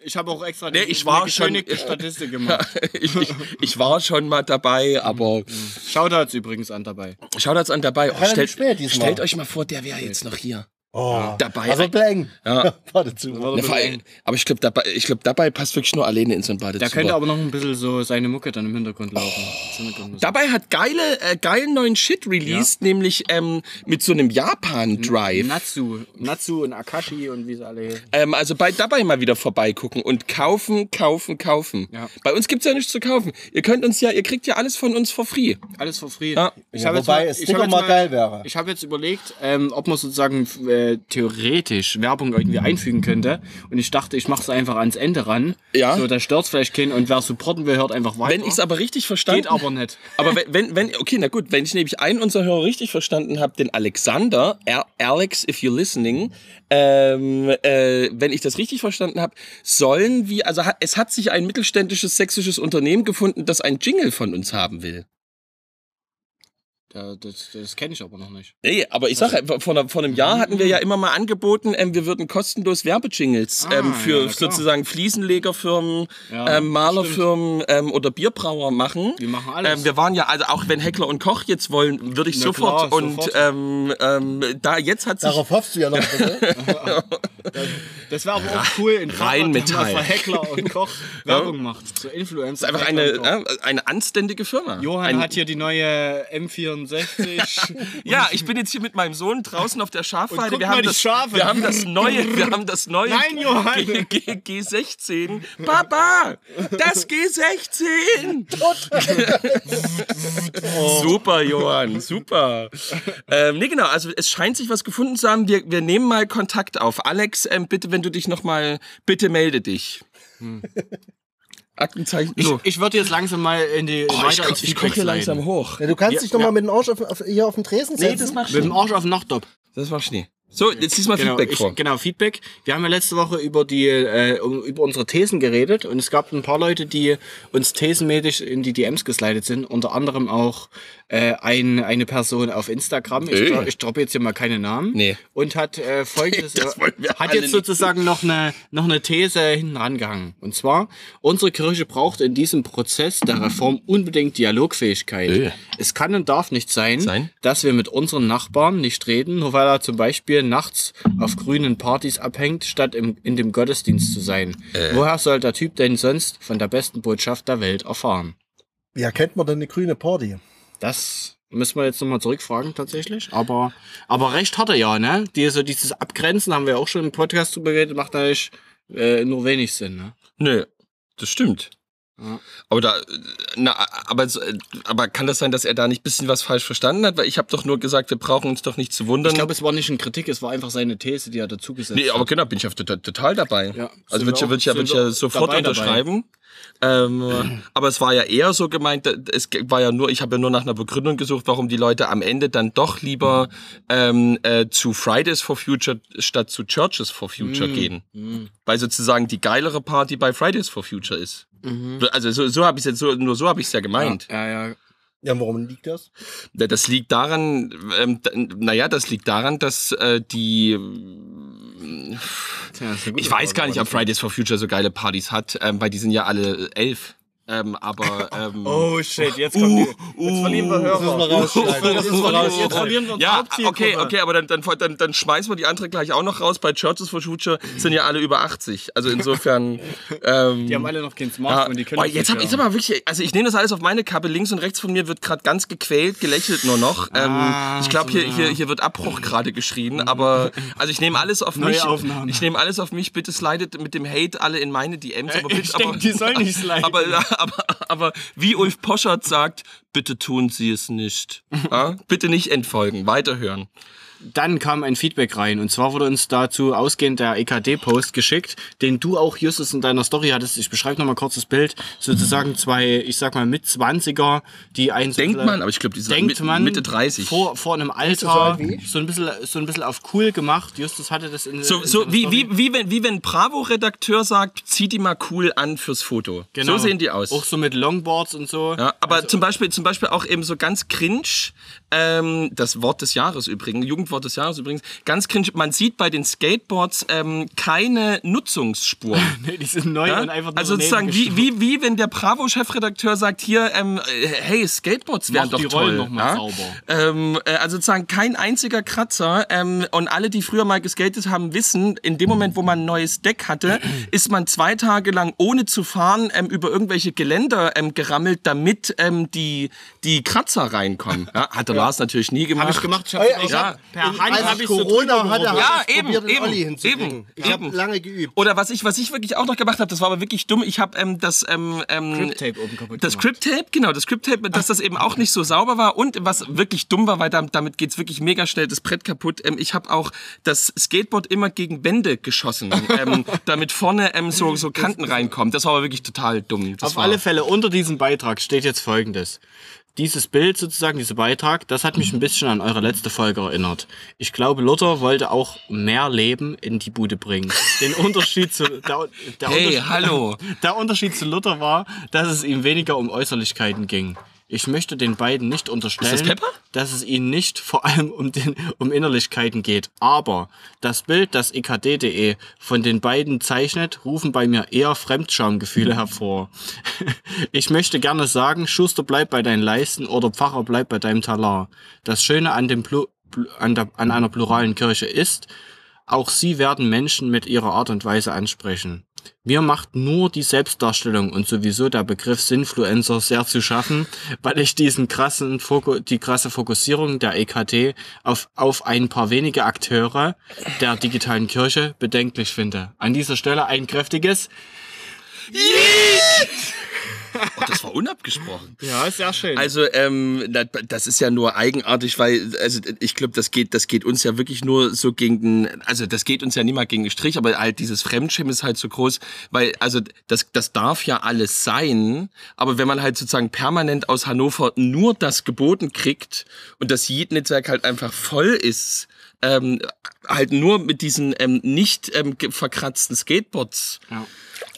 Ich habe auch extra Nee, ich war schon- Statistik gemacht. ich, ich, ich war schon mal dabei, aber Shoutouts übrigens an dabei. schaut uns an dabei. Oh, stellt, stellt euch mal vor, der wäre jetzt noch hier. Oh, Dabei. Also blang. Ja. Warte zu. Ne, vor allem, aber ich glaube, dabei, ich glaub, dabei passt wirklich nur alleine in so ein Da Badezimmer. könnte aber noch ein bisschen so seine Mucke dann im Hintergrund laufen. Grundmusik. Dabei hat geile, äh, geilen neuen Shit released, nämlich ähm, mit so einem Japan-Drive. Natsu. Natsu und Akashi und wie sie alle. Ähm, also bei dabei mal wieder vorbeigucken und kaufen, kaufen, kaufen. Ja. Bei uns gibt's ja nichts zu kaufen. Ihr könnt uns ja, ihr kriegt ja alles von uns for free. Alles for free. Ja. Ich Ja, wobei mal- es ich mal geil wäre. Ich habe jetzt überlegt, ähm, ob man sozusagen äh, theoretisch Werbung irgendwie einfügen könnte. Und ich dachte, ich mache es einfach ans Ende ran. Ja. So, da stört's vielleicht keinen und wer supporten will, hört einfach weiter. Wenn ich's aber richtig verstanden Geht aber nicht. Aber wenn, wenn, okay, na gut, wenn ich nämlich einen unserer Hörer richtig verstanden habe, den Alexander, Al- Alex, if you're listening, ähm, äh, wenn ich das richtig verstanden habe, sollen wir, also es hat sich ein mittelständisches sächsisches Unternehmen gefunden, das ein Jingle von uns haben will. Ja, das das kenne ich aber noch nicht. Nee, aber ich sage, vor, einer- vor einem Jahr hatten wir ja immer mal angeboten, ähm, wir würden kostenlos Werbejingles Ah, ähm, für ja, sozusagen Fliesenlegerfirmen, Ja, ähm, Malerfirmen ähm, oder Bierbrauer machen. Wir machen alles. Ähm, wir waren ja, also auch wenn Heckler und Koch jetzt wollen, würde ich Na sofort. klar, und sofort. Ähm, ähm, da jetzt hat sich. Darauf hoffst du ja noch. Bitte. Das wäre aber auch cool in man für Heckler und Koch Werbung macht. So Influencer. ist einfach eine, äh, eine anständige Firma. Johann Ein, hat hier die neue M64. ja, ich bin jetzt hier mit meinem Sohn draußen auf der Schafweide. Wir haben, das, Schafe. wir haben das neue, wir haben das neue Nein, Johann. G, G, G16. Papa, das G16. super, Johann, super. Ähm, nee, genau, also es scheint sich was gefunden zu haben. Wir, wir nehmen mal Kontakt auf. Alex, ähm, bitte, wenn du dich noch mal, bitte melde dich. Aktenzeichen. Ich, So. ich würde jetzt langsam mal in die Oh, ich, Feedback gucke hier langsam hoch. Ja, du kannst Ja, dich doch mal ja. mit dem Arsch auf, auf, hier auf den Tresen setzen. Nee, das machst Mit dem Arsch auf den Nachtop. Das war Schnee. So, jetzt lies mal Genau, Feedback ich, vor. genau, Feedback. Wir haben ja letzte Woche über die äh, um, über unsere Thesen geredet und es gab ein paar Leute, die uns thesenmäßig in die DMs geslidet sind, unter anderem auch äh, ein, eine Person auf Instagram. Ich, dro ich droppe jetzt hier mal keine Namen. Nee. Und hat äh, folgendes hat jetzt nicht. sozusagen noch eine noch eine These hinten rangehangen. Und zwar unsere Kirche braucht in diesem Prozess der Reform unbedingt Dialogfähigkeit. Ey. Es kann und darf nicht sein, Sein? dass wir mit unseren Nachbarn nicht reden, nur weil er zum Beispiel nachts auf grünen Partys abhängt, statt im, in dem Gottesdienst zu sein. Woher soll der Typ denn sonst von der besten Botschaft der Welt erfahren? Wie erkennt man denn eine grüne Party? Das müssen wir jetzt nochmal zurückfragen tatsächlich. Aber, aber recht hat er ja, ne? Diese, dieses Abgrenzen haben wir auch schon im Podcast drüber geredet, macht natürlich äh, nur wenig Sinn, ne? Nö, das stimmt. Ja. Aber da, na, aber, aber kann das sein, dass er da nicht ein bisschen was falsch verstanden hat? Weil ich habe doch nur gesagt, wir brauchen uns doch nicht zu wundern. Ich glaube, es war nicht eine Kritik, es war einfach seine These, die er dazu gesetzt nee, aber hat. genau, bin ich auf total, total dabei. Ja, also würde ich, würd ich, ja- würd ich ja sofort dabei, dabei. Ähm, aber es war ja eher so gemeint, es war ja nur, ich habe ja nur nach einer Begründung gesucht, warum die Leute am Ende dann doch lieber ähm, äh, zu Fridays for Future statt zu Churches for Future Mm. gehen. Weil sozusagen die geilere Party bei Fridays for Future ist. Mhm. Also so, so habe ich jetzt so, nur so habe ich es ja gemeint. Ja, ja. Ja, warum liegt das? Ja, Das liegt daran, ähm, naja, das liegt daran, dass äh, die, Tja, das ich weiß gar nicht, ob Fridays for Future so geile Partys hat, ähm, weil die sind ja alle elf. Ähm, aber ähm, Oh shit, jetzt kommt die, jetzt verlieren wir Hörer. Das müssen wir rausschneiden. Das müssen wir Jetzt verlieren wir unsere ja, okay, okay, aber dann, dann, dann, dann schmeißen wir die andere gleich auch noch raus. Bei Churches for Future sind ja alle über 80. Also insofern. Ähm, Die haben alle noch kein ja, Smartphone, die können oh, jetzt nicht hab ich mal wirklich, also ich nehme das alles auf meine Kappe. Links und rechts von mir wird gerade ganz gequält, gelächelt nur noch. Ähm, Ah, ich glaube, so, hier, ja. hier, hier wird Abbruch gerade geschrien, aber also ich nehme alles auf Neue mich. Aufnahme. Ich nehme alles auf mich. Bitte slidet mit dem Hate alle in meine DMs. Aber Äh, bitte, ich aber, denk, die sollen nicht sliden. Aber, aber, aber wie Ulf Poschert sagt, bitte tun Sie es nicht. Ja? Bitte nicht entfolgen, weiterhören. Dann kam ein Feedback rein und zwar wurde uns dazu ausgehend der EKD-Post geschickt, den du auch Justus in deiner Story hattest. Ich beschreibe nochmal kurz das Bild. Sozusagen zwei, ich sag mal, mit 20er, die ein so Denkt ein- man, aber ich glaube, die sind denkt mit, man Mitte 30. vor, vor einem so Alter so ein bisschen so ein bisschen auf cool gemacht. Justus hatte das in So, in so wie, Story. wie, wie, wenn, wie wenn ein Bravo-Redakteur sagt, zieh die mal cool an fürs Foto. Genau. So sehen die aus. Auch so mit Longboards und so. Ja, aber zum Beispiel, zum Beispiel auch eben so ganz cringe, ähm, das Wort des Jahres übrigens, Jugend, Skateboard des Jahres übrigens. Ganz cringe. Man sieht bei den Skateboards ähm, keine Nutzungsspur. Nee, die sind neu Ja? und einfach nur Also sozusagen wie, wie, wie wenn der Bravo-Chefredakteur sagt, hier, ähm, äh, hey, Skateboards wären doch die toll. Rollen noch mal ja? sauber. Ähm, äh, also sozusagen kein einziger Kratzer. Ähm, und alle, die früher mal geskatet haben, wissen, in dem Moment, wo man ein neues Deck hatte, ist man zwei Tage lang ohne zu fahren ähm, über irgendwelche Geländer ähm, gerammelt, damit ähm, die, die Kratzer reinkommen. Ja, hat der Lars natürlich nie gemacht. Habe ich gemacht. Ich hab, Ja, ich ja. hab, per Hand habe ich so Corona drüber hatte. Ja, ich eben, probiert, eben, Olli hinzukriegen. eben, Ich habe lange geübt. Oder was ich, was ich wirklich auch noch gemacht habe, das war aber wirklich dumm. Ich habe ähm, das ähm, ähm, Crypt-Tape oben kaputt Das gemacht. Crypt-Tape, genau, das Crypt-Tape, dass das eben auch nicht so sauber war und was wirklich dumm war, weil damit, damit geht's wirklich mega schnell das Brett kaputt. Ähm, ich habe auch das Skateboard immer gegen Wände geschossen, ähm, damit vorne ähm, so, so Kanten reinkommen. Das war aber wirklich total dumm. Das Auf war, alle Fälle, unter diesem Beitrag steht jetzt folgendes. Dieses Bild sozusagen, dieser Beitrag, das hat mich ein bisschen an eure letzte Folge erinnert. Ich glaube, Luther wollte auch mehr Leben in die Bude bringen. Den Unterschied zu, der, der, Hey, Unterschied, hallo. der Unterschied zu Luther war, dass es ihm weniger um Äußerlichkeiten ging. Ich möchte den beiden nicht unterstellen, das dass es ihnen nicht vor allem um, den, um Innerlichkeiten geht. Aber das Bild, das ekd.de von den beiden zeichnet, rufen bei mir eher Fremdschamgefühle hervor. Ich möchte gerne sagen, Schuster bleib bei deinen Leisten oder Pfarrer bleib bei deinem Talar. Das Schöne an, dem Plu- an, der, an einer pluralen Kirche ist, auch sie werden Menschen mit ihrer Art und Weise ansprechen. Mir macht nur die Selbstdarstellung und sowieso der Begriff Sinfluencer sehr zu schaffen, weil ich diesen krassen Foku die krasse Fokussierung der EKT auf, auf ein paar wenige Akteure der digitalen Kirche bedenklich finde. An dieser Stelle ein kräftiges Oh, das war unabgesprochen. Ja, sehr schön. Also ähm, da- das ist ja nur eigenartig, weil also ich glaube, das geht, das geht uns ja wirklich nur so gegen den, also das geht uns ja nicht mal gegen den Strich, aber halt dieses Fremdschirm ist halt so groß, weil also das, das darf ja alles sein, aber wenn man halt sozusagen permanent aus Hannover nur das geboten kriegt und das Jeet-Netzwerk halt einfach voll ist, ähm, halt nur mit diesen ähm, nicht ähm, verkratzten Skateboards. Ja.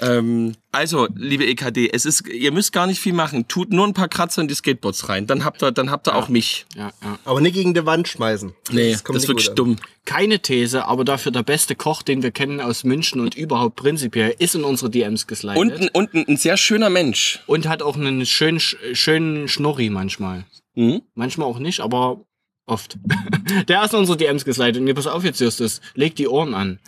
Ähm, also, liebe EKD, es ist, ihr müsst gar nicht viel machen. Tut nur ein paar Kratzer in die Skateboards rein. Dann habt ihr, dann habt ihr auch mich. ja, ja. Aber nicht gegen die Wand schmeißen. Nee, das, kommt ist wirklich dumm. Keine These, aber dafür der beste Koch, den wir kennen aus München und überhaupt prinzipiell, ist in unsere DMs geslidet. Und, ein- und ein, ein sehr schöner Mensch. Und hat auch einen schönen, schönen Schnurri manchmal. Mhm. Manchmal auch nicht, aber oft. Der ist in unsere DMs geslidet. Und ihr pass auf jetzt, Justus. Leg die Ohren an.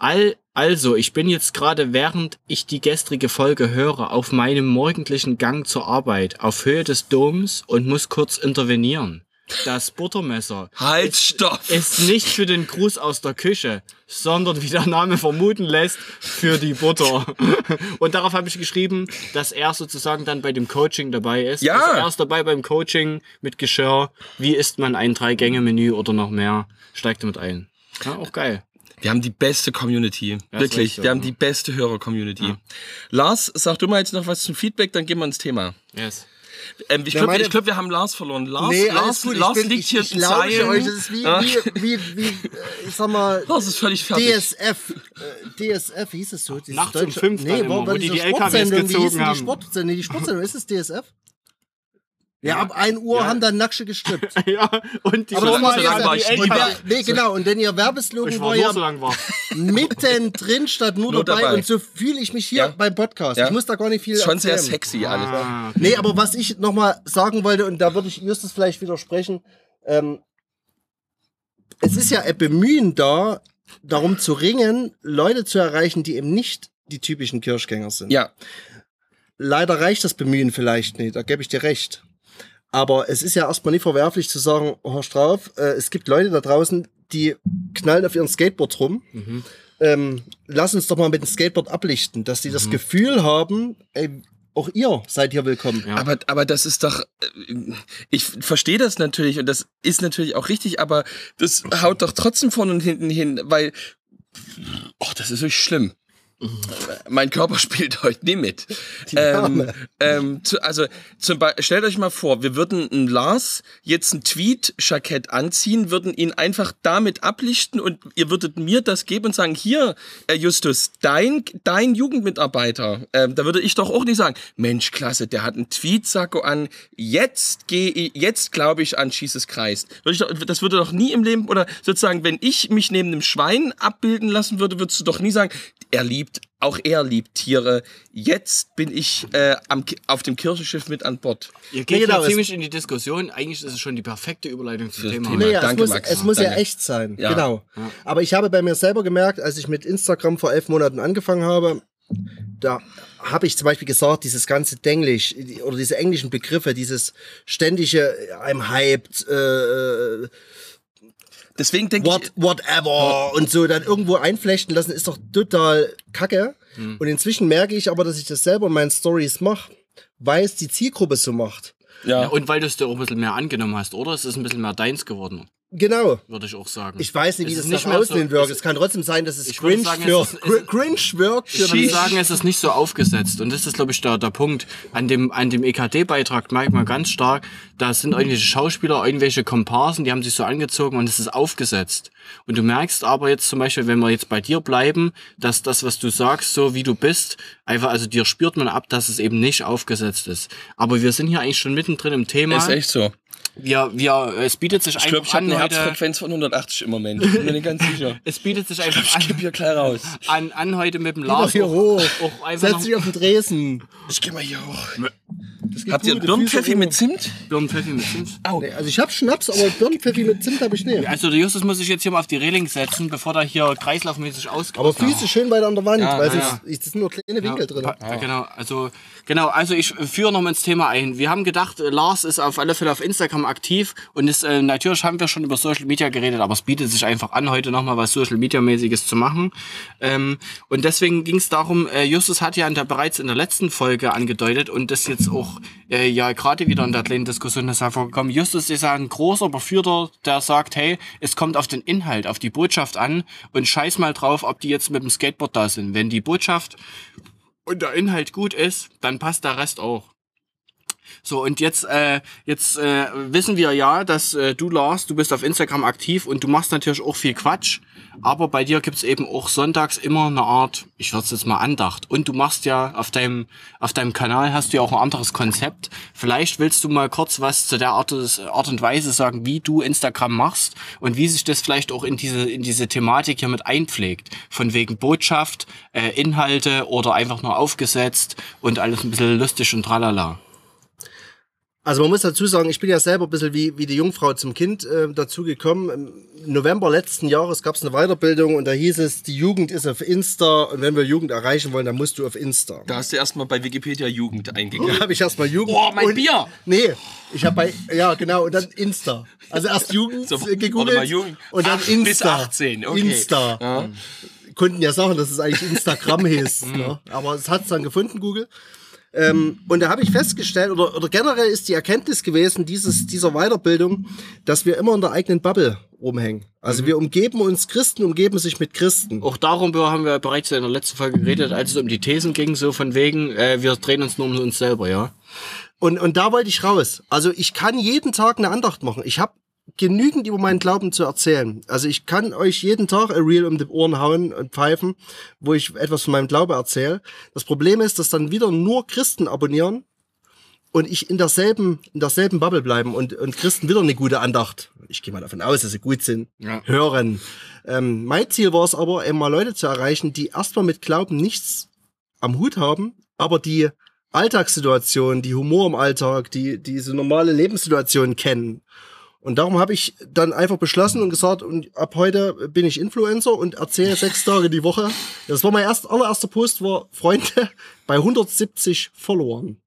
All, also, ich bin jetzt gerade, während ich die gestrige Folge höre, auf meinem morgendlichen Gang zur Arbeit auf Höhe des Doms und muss kurz intervenieren. Das Buttermesser Halt, stopp! ist nicht für den Gruß aus der Küche, sondern wie der Name vermuten lässt, für die Butter. Und darauf habe ich geschrieben, dass er sozusagen dann bei dem Coaching dabei ist. Ja. Also er ist dabei beim Coaching mit Geschirr. Wie isst man ein Drei-Gänge-Menü oder noch mehr? Steigt damit ein. Ja, auch geil. Wir haben die beste Community. ist Wirklich. richtig wir haben ja. die beste Hörer-Community. Lars, sag du mal jetzt noch was zum Feedback, dann gehen wir ins Thema. Yes. Ähm, ich Ja, glaube, ich glaub, wir haben Lars verloren. Lars, Nee, Lars, gut. Lars ich bin, liegt ich, hier ich in lausche Zeilen. euch. Das ist wie, Ja. wie, wie, wie, äh, ich sag mal, Lars ist völlig fertig. DSF. Äh, DSF hieß es so. Nachts um deutsche- fünf dann nee, war wo die die LKWs Sportsendung, wie gezogen hieß denn die haben. Sportsendung? Nee, die Sportsendung, ist es DSF? Ja, ab 1 Uhr Ja. haben dann Nacksche gestrippt. Ja, und die Aber war so ja lange war ich nie. Nee, genau. Und denn ihr Werbeslogan ich war war ja nur so lang war. mittendrin statt nur, Nur dabei. dabei. Und so fühle ich mich hier Ja. beim Podcast. Ja. Ich muss da gar nicht viel Schon sehr erzählen. sexy alles. Ah, Nee, aber was ich nochmal sagen wollte, und da würde ich Justus vielleicht widersprechen, ähm, es ist ja ein Bemühen da, darum zu ringen, Leute zu erreichen, die eben nicht die typischen Kirschgänger sind. Ja, Leider reicht das Bemühen vielleicht nicht, da gebe ich dir recht. Aber es ist ja erstmal nicht verwerflich zu sagen, Herr Strauf, äh, es gibt Leute da draußen, die knallen auf ihren Skateboards rum. Ähm, lass uns doch mal mit dem Skateboard ablichten, dass die das Gefühl haben, ey, auch ihr seid hier willkommen. Ja. Aber, aber das ist doch, äh, ich verstehe das natürlich und das ist natürlich auch richtig, aber das haut doch trotzdem vorne und hinten hin, weil, oh, das ist wirklich schlimm. Mein Körper spielt heute nie mit. Ähm, ähm, zu, also zum Beispiel, stellt euch mal vor, wir würden einen Lars jetzt ein Tweet-Jackett anziehen, würden ihn einfach damit ablichten und ihr würdet mir das geben und sagen, hier, äh, Justus, dein, dein Jugendmitarbeiter, ähm, da würde ich doch auch nicht sagen, Mensch, klasse, der hat einen Tweet-Sakko an, jetzt gehe ich, jetzt glaube ich an Jesus Christ. Das würde doch nie im Leben, oder sozusagen, wenn ich mich neben einem Schwein abbilden lassen würde, würdest du doch nie sagen, er liebt, auch er liebt Tiere. Jetzt bin ich äh, am, auf dem Kirchenschiff mit an Bord. Ihr geht genau, ja ziemlich in die Diskussion. Eigentlich ist es schon die perfekte Überleitung zum Thema. Thema. Naja, Danke, es muss, Max. es muss ja Danke. echt sein. Ja. Genau. Aber ich habe bei mir selber gemerkt, als ich mit Instagram vor elf Monaten angefangen habe, da habe ich zum Beispiel gesagt, dieses ganze Denglisch oder diese englischen Begriffe, dieses ständige I'm hyped, äh, Deswegen denke what, ich, whatever und so dann irgendwo einflechten lassen, ist doch total kacke. Und inzwischen merke ich aber, dass ich das selber in meinen Stories mache, weil es die Zielgruppe so macht. ja, Ja, und weil du es dir auch ein bisschen mehr angenommen hast, oder? Es ist ein bisschen mehr deins geworden, Genau. würde ich auch sagen. Ich weiß nicht, wie Es das nach nicht mehr außen so- wirkt. es- Es kann trotzdem sein, dass es cringe, sagen, für, es ist- es- cr- cringe wirkt. Ich würde sagen, es ist nicht so aufgesetzt. Und das ist, glaube ich, der, der Punkt. An dem, an dem EKD-Beitrag merkt man ganz stark, da sind irgendwelche Schauspieler, irgendwelche Komparsen, die haben sich so angezogen und es ist aufgesetzt. Und du merkst aber jetzt zum Beispiel, wenn wir jetzt bei dir bleiben, dass das, was du sagst, so wie du bist, einfach, also dir spürt man ab, dass es eben nicht aufgesetzt ist. Aber wir sind hier eigentlich schon mittendrin im Thema. ist echt so. Wir, wir, es bietet sich Ich glaube, einfach ich habe an, eine heute, Herzfrequenz von 180 im Moment. Ich bin mir nicht ganz sicher. es bietet sich einfach Ich gebe an, hier gleich raus. an, an heute mit dem Geh doch Lars hier auch, hoch. auch Setz dich auf den Dresen. Ich gehe mal hier hoch. Habt ihr Birnenpfeffi mit. Zimt? Birnenpfeffi mit Zimt. Nee, also ich habe Schnaps, aber Birnenpfeffi mit Zimt habe ich nicht. Also der Justus muss sich jetzt hier mal auf die Reling setzen, bevor der hier kreislaufmäßig ausgeht. Aber Füße schön weit an der Wand, weil ja, sonst ist das sind nur kleine Winkel drin. Ja, Genau, also genau, also ich führe noch mal ins Thema ein. Wir haben gedacht, äh, Lars ist auf alle Fälle auf Instagram aktiv und ist äh, natürlich haben wir schon über Social Media geredet, aber es bietet sich einfach an, heute noch mal was Social Media mäßiges zu machen. Ähm, und deswegen ging es darum, äh, Justus hat ja in der, bereits in der letzten Folge angedeutet und das jetzt auch äh, ja gerade wieder in der kleinen Diskussion ist hervorgekommen. Justus ist ein großer Befürworter, der sagt, hey, es kommt auf den Inhalt, auf die Botschaft an und scheiß mal drauf, ob die jetzt mit dem Skateboard da sind. Wenn die Botschaft und der Inhalt gut ist, dann passt der Rest auch. So, und jetzt, äh, jetzt äh, wissen wir ja, dass äh, du, Lars, du bist auf Instagram aktiv und du machst natürlich auch viel Quatsch, aber bei dir gibt's eben auch sonntags immer eine Art, ich würde jetzt mal Andacht. Und du machst ja auf deinem, auf deinem Kanal hast du ja auch ein anderes Konzept. Vielleicht willst du mal kurz was zu der Art, Art und Weise sagen, wie du Instagram machst und wie sich das vielleicht auch in diese, in diese Thematik hier mit einpflegt. Von wegen Botschaft, äh, Inhalte oder einfach nur aufgesetzt und alles ein bisschen lustig und tralala. Also man muss dazu sagen, ich bin ja selber ein bisschen wie, wie die Jungfrau zum Kind äh, dazu gekommen. Im November letzten Jahres gab es eine Weiterbildung und da hieß es, die Jugend ist auf Insta und wenn wir Jugend erreichen wollen, dann musst du auf Insta. Da hast du erstmal bei Wikipedia Jugend eingegeben. Da habe ich erstmal Jugend. Boah, mein und, Bier! Nee, ich habe bei, ja genau, und dann Insta. Also erst Jugend So, gegoogelt mal, Jugend. und dann Ach, Insta. bis 18, okay. Insta. Ja. Konnten ja sagen, dass es eigentlich Instagram hieß. Ne? Aber es hat es dann gefunden, Google. Ähm, und da habe ich festgestellt, oder, oder generell ist die Erkenntnis gewesen, dieses, dieser Weiterbildung, dass wir immer in der eigenen Bubble rumhängen. Mhm. Also wir umgeben uns, Christen umgeben sich mit Christen. Auch darüber haben wir bereits in der letzten Folge geredet, als es um die Thesen ging, so von wegen, äh, wir drehen uns nur um uns selber, ja. Und, und da wollte ich raus. Also ich kann jeden Tag eine Andacht machen. Ich habe genügend über meinen Glauben zu erzählen. Also ich kann euch jeden Tag ein Reel um die Ohren hauen und pfeifen, wo ich etwas von meinem Glaube erzähle. Das Problem ist, dass dann wieder nur Christen abonnieren und ich in derselben, in derselben Bubble bleiben und, und Christen wieder eine gute Andacht. Ich gehe mal davon aus, dass sie gut sind. Ja. Hören. Ähm, mein Ziel war es aber, eben mal Leute zu erreichen, die erstmal mit Glauben nichts am Hut haben, aber die Alltagssituationen, die Humor im Alltag, die diese normale Lebenssituation kennen. Und darum habe ich dann einfach beschlossen und gesagt, und ab heute bin ich Influencer und erzähle sechs Tage die Woche. Das war mein erst, allererster Post, war Freunde bei 170 Followern.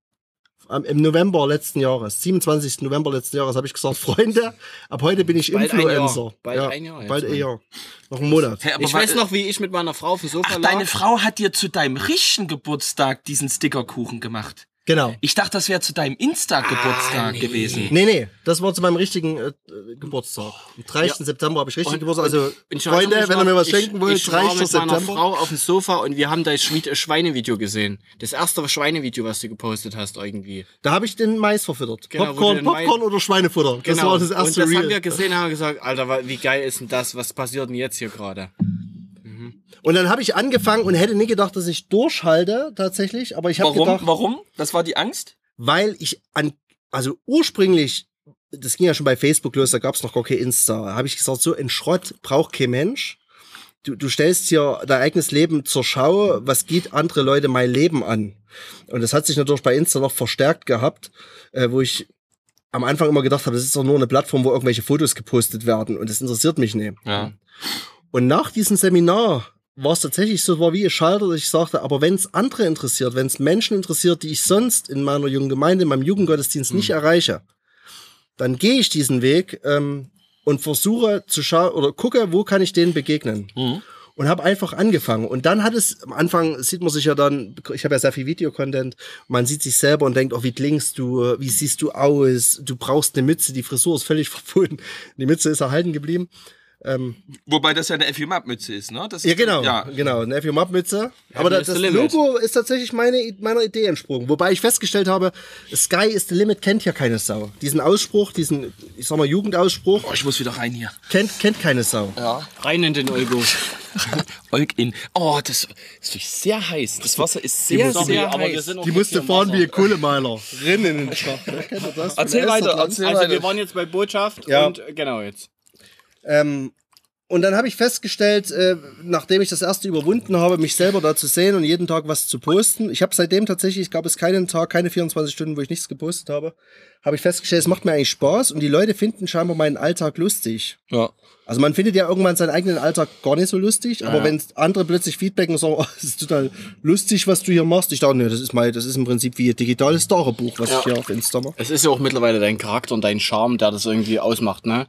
Im November letzten Jahres, 27. November letzten Jahres, habe ich gesagt, Freunde, ab heute bin ich Bald ein Influencer. Jahr. Bald ein Jahr jetzt, Bald ein Jahr. Noch einen Monat. Aber Ich weiß noch, wie ich mit meiner Frau auf dem Sofa Ach, lag. deine Frau hat dir zu deinem richtigen Geburtstag diesen Stickerkuchen gemacht. Genau. Ich dachte, das wäre zu deinem Insta-Geburtstag gewesen. Nee, nee, das war zu meinem richtigen äh, Geburtstag. Am 30. September habe ich richtig Geburtstag. Also, Ich Freunde, wenn ihr ich mir war- was schenken ich, wollt, ich war 30. mit meiner September. Frau auf dem Sofa und wir haben das Schwied- Schweinevideo gesehen. Das erste Schweinevideo, was du gepostet hast irgendwie. Da habe ich den Mais verfüttert. Genau, Popcorn, Mais- Popcorn oder Schweinefutter. Das war das erste und das Reel. haben wir gesehen, haben gesagt, Alter, wie geil ist denn das? Was passiert denn jetzt hier gerade? Und dann habe ich angefangen und hätte nie gedacht, dass ich durchhalte tatsächlich. Aber ich habe gedacht, Warum? Das war die Angst? weil ich an, also ursprünglich, das ging ja schon bei Facebook los, da gab es noch gar kein Insta, habe ich gesagt, so ein Schrott braucht kein Mensch. Du, du stellst hier dein eigenes Leben zur Schau, was geht andere Leute mein Leben an? Und das hat sich natürlich bei Insta noch verstärkt gehabt, äh, wo ich am Anfang immer gedacht habe, das ist doch nur eine Plattform, wo irgendwelche Fotos gepostet werden und das interessiert mich nicht. Ja. Und nach diesem Seminar war es tatsächlich so, war wie ein Schalter, dass ich sagte, aber wenn es andere interessiert, wenn es Menschen interessiert, die ich sonst in meiner jungen Gemeinde, in meinem Jugendgottesdienst nicht erreiche, dann gehe ich diesen Weg ähm, und versuche zu schauen oder gucke, wo kann ich denen begegnen. Und habe einfach angefangen. Und dann hat es, am Anfang sieht man sich ja dann, ich habe ja sehr viel Videocontent, man sieht sich selber und denkt, oh, wie klingst du, wie siehst du aus, du brauchst eine Mütze, die Frisur ist völlig verboten. Die Mütze ist erhalten geblieben. Wobei das ja eine FU-Map-Mütze ist, ne? Das Ja, ist, genau, Ja. genau, eine FU Map Mütze. Aber das, the das. Logo ist tatsächlich meine, meiner Idee entsprungen. Wobei ich festgestellt habe, Sky is the limit kennt ja keine Sau. Diesen Ausspruch, diesen, ich sag mal, Jugendausspruch, Oh, ich muss wieder rein hier. kennt, kennt keine Sau. Ja. Rein in den Olgo. Olg in. Oh, das ist wirklich sehr heiß. Das Wasser ist sehr, sehr aber wir heiß. sind auch Die musste fahren wie ein Kohlemeiler. Rinnen in den Schacht. Erzähl weiter, Elsterland? erzähl Also weiter. wir waren jetzt bei Botschaft Ja. und genau jetzt. Ähm, und dann habe ich festgestellt, äh, nachdem ich das erste überwunden habe, mich selber da zu sehen und jeden Tag was zu posten. Ich habe seitdem tatsächlich, gab es keinen Tag, keine 24 Stunden, wo ich nichts gepostet habe. Habe ich festgestellt, es macht mir eigentlich Spaß und die Leute finden scheinbar meinen Alltag lustig. Ja. Also man findet ja irgendwann seinen eigenen Alltag gar nicht so lustig, aber wenn andere plötzlich feedbacken und sagen, oh, das ist total lustig, was du hier machst, ich dachte, nee, das ist mal, das ist im Prinzip wie ein digitales Tagebuch, was ich hier auf Insta mache. Es ist ja auch mittlerweile dein Charakter und dein Charme, der das irgendwie ausmacht, ne?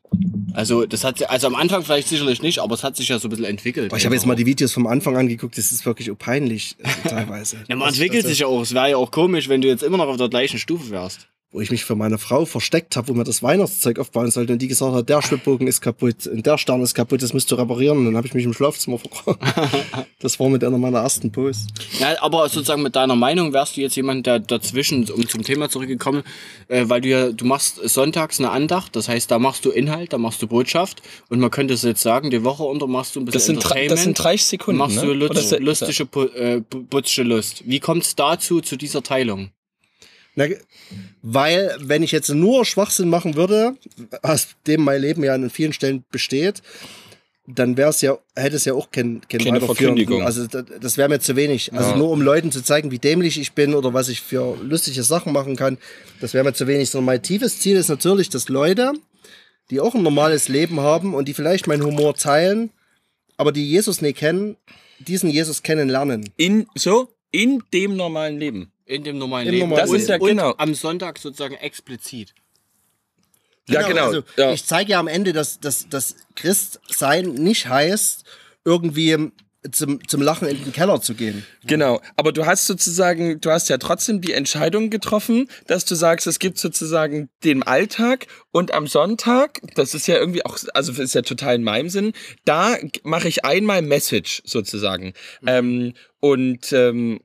Also das hat also am Anfang vielleicht sicherlich nicht, aber es hat sich ja so ein bisschen entwickelt. Ich habe jetzt mal die Videos vom Anfang angeguckt, das ist wirklich peinlich äh, teilweise. Ja, man Das- entwickelt das- sich ja auch. Es wäre ja auch komisch, wenn du jetzt immer noch auf der gleichen Stufe wärst. Wo ich mich für meine Frau versteckt habe, wo mir das Weihnachtszeug aufbauen sollte und die gesagt hat, der Schwibbogen ist kaputt und der Stern ist kaputt, das musst du reparieren. Und dann habe ich mich im Schlafzimmer vergraben. das war mit einer meiner ersten Posts. Ja, aber sozusagen mit deiner Meinung wärst du jetzt jemand, der dazwischen, um zum Thema zurückgekommen, äh, weil du ja, du machst sonntags eine Andacht, das heißt, da machst du Inhalt, da machst du Botschaft und man könnte es jetzt sagen, die Woche unter machst du ein bisschen Das sind, drei- Entertainment. das sind 30 Sekunden. machst du ne? lust, Oder ist- lustige, äh, putzsche Lust. Wie kommt es dazu, zu dieser Teilung? Na, weil, wenn ich jetzt nur Schwachsinn machen würde, aus dem mein Leben ja an vielen Stellen besteht, dann wäre es ja, hätte es ja auch kein, kein Keine Verkündigung. Also das, das wäre mir zu wenig. Also nur um Leuten zu zeigen, wie dämlich ich bin oder was ich für lustige Sachen machen kann, das wäre mir zu wenig. Sondern mein tiefes Ziel ist natürlich, dass Leute, die auch ein normales Leben haben und die vielleicht meinen Humor teilen, aber die Jesus nicht kennen, diesen Jesus kennenlernen. In, so, in dem normalen Leben. In dem normalen Im Leben. normalen und, Leben. Das ist ja und genau. am Sonntag sozusagen explizit. Ja, genau. Also, ja. Ich zeige ja am Ende, dass, dass, dass Christ sein nicht heißt, irgendwie zum, zum Lachen in den Keller zu gehen. Genau, aber du hast sozusagen, du hast ja trotzdem die Entscheidung getroffen, dass du sagst, es gibt sozusagen den Alltag und am Sonntag, das ist ja irgendwie auch, also das ist ja total in meinem Sinn, da mache ich einmal Message sozusagen. Ähm, und ähm,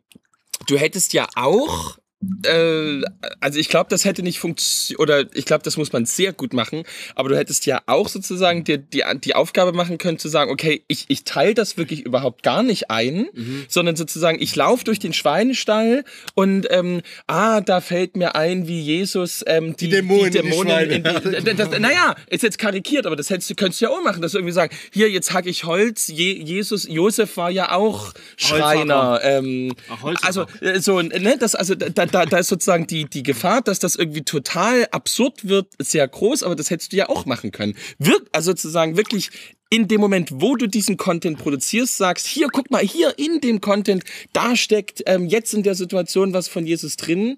du hättest ja auch äh, also ich glaube, das hätte nicht funktioniert, oder ich glaube, das muss man sehr gut machen, aber du hättest ja auch sozusagen dir die, die Aufgabe machen können zu sagen, okay, ich, ich teile das wirklich überhaupt gar nicht ein, sondern sozusagen, ich laufe durch den Schweinestall und ähm, ah, da fällt mir ein, wie Jesus ähm, die, Dämonen die in die Dämonen Schweine. in die, das, naja, ist jetzt karikiert, aber das hättest du könntest du ja auch machen, dass du irgendwie sagen, hier, jetzt hack ich Holz, Je, Jesus, Josef war ja auch Schreiner. Ähm, Ach, also äh, so, ne, das, also da, da, da ist sozusagen die, die Gefahr, dass das irgendwie total absurd wird, sehr groß, aber das hättest du ja auch machen können. Wirk, also sozusagen wirklich in dem Moment, wo du diesen Content produzierst, sagst, hier, guck mal, hier in dem Content, da steckt ähm, jetzt in der Situation was von Jesus drin,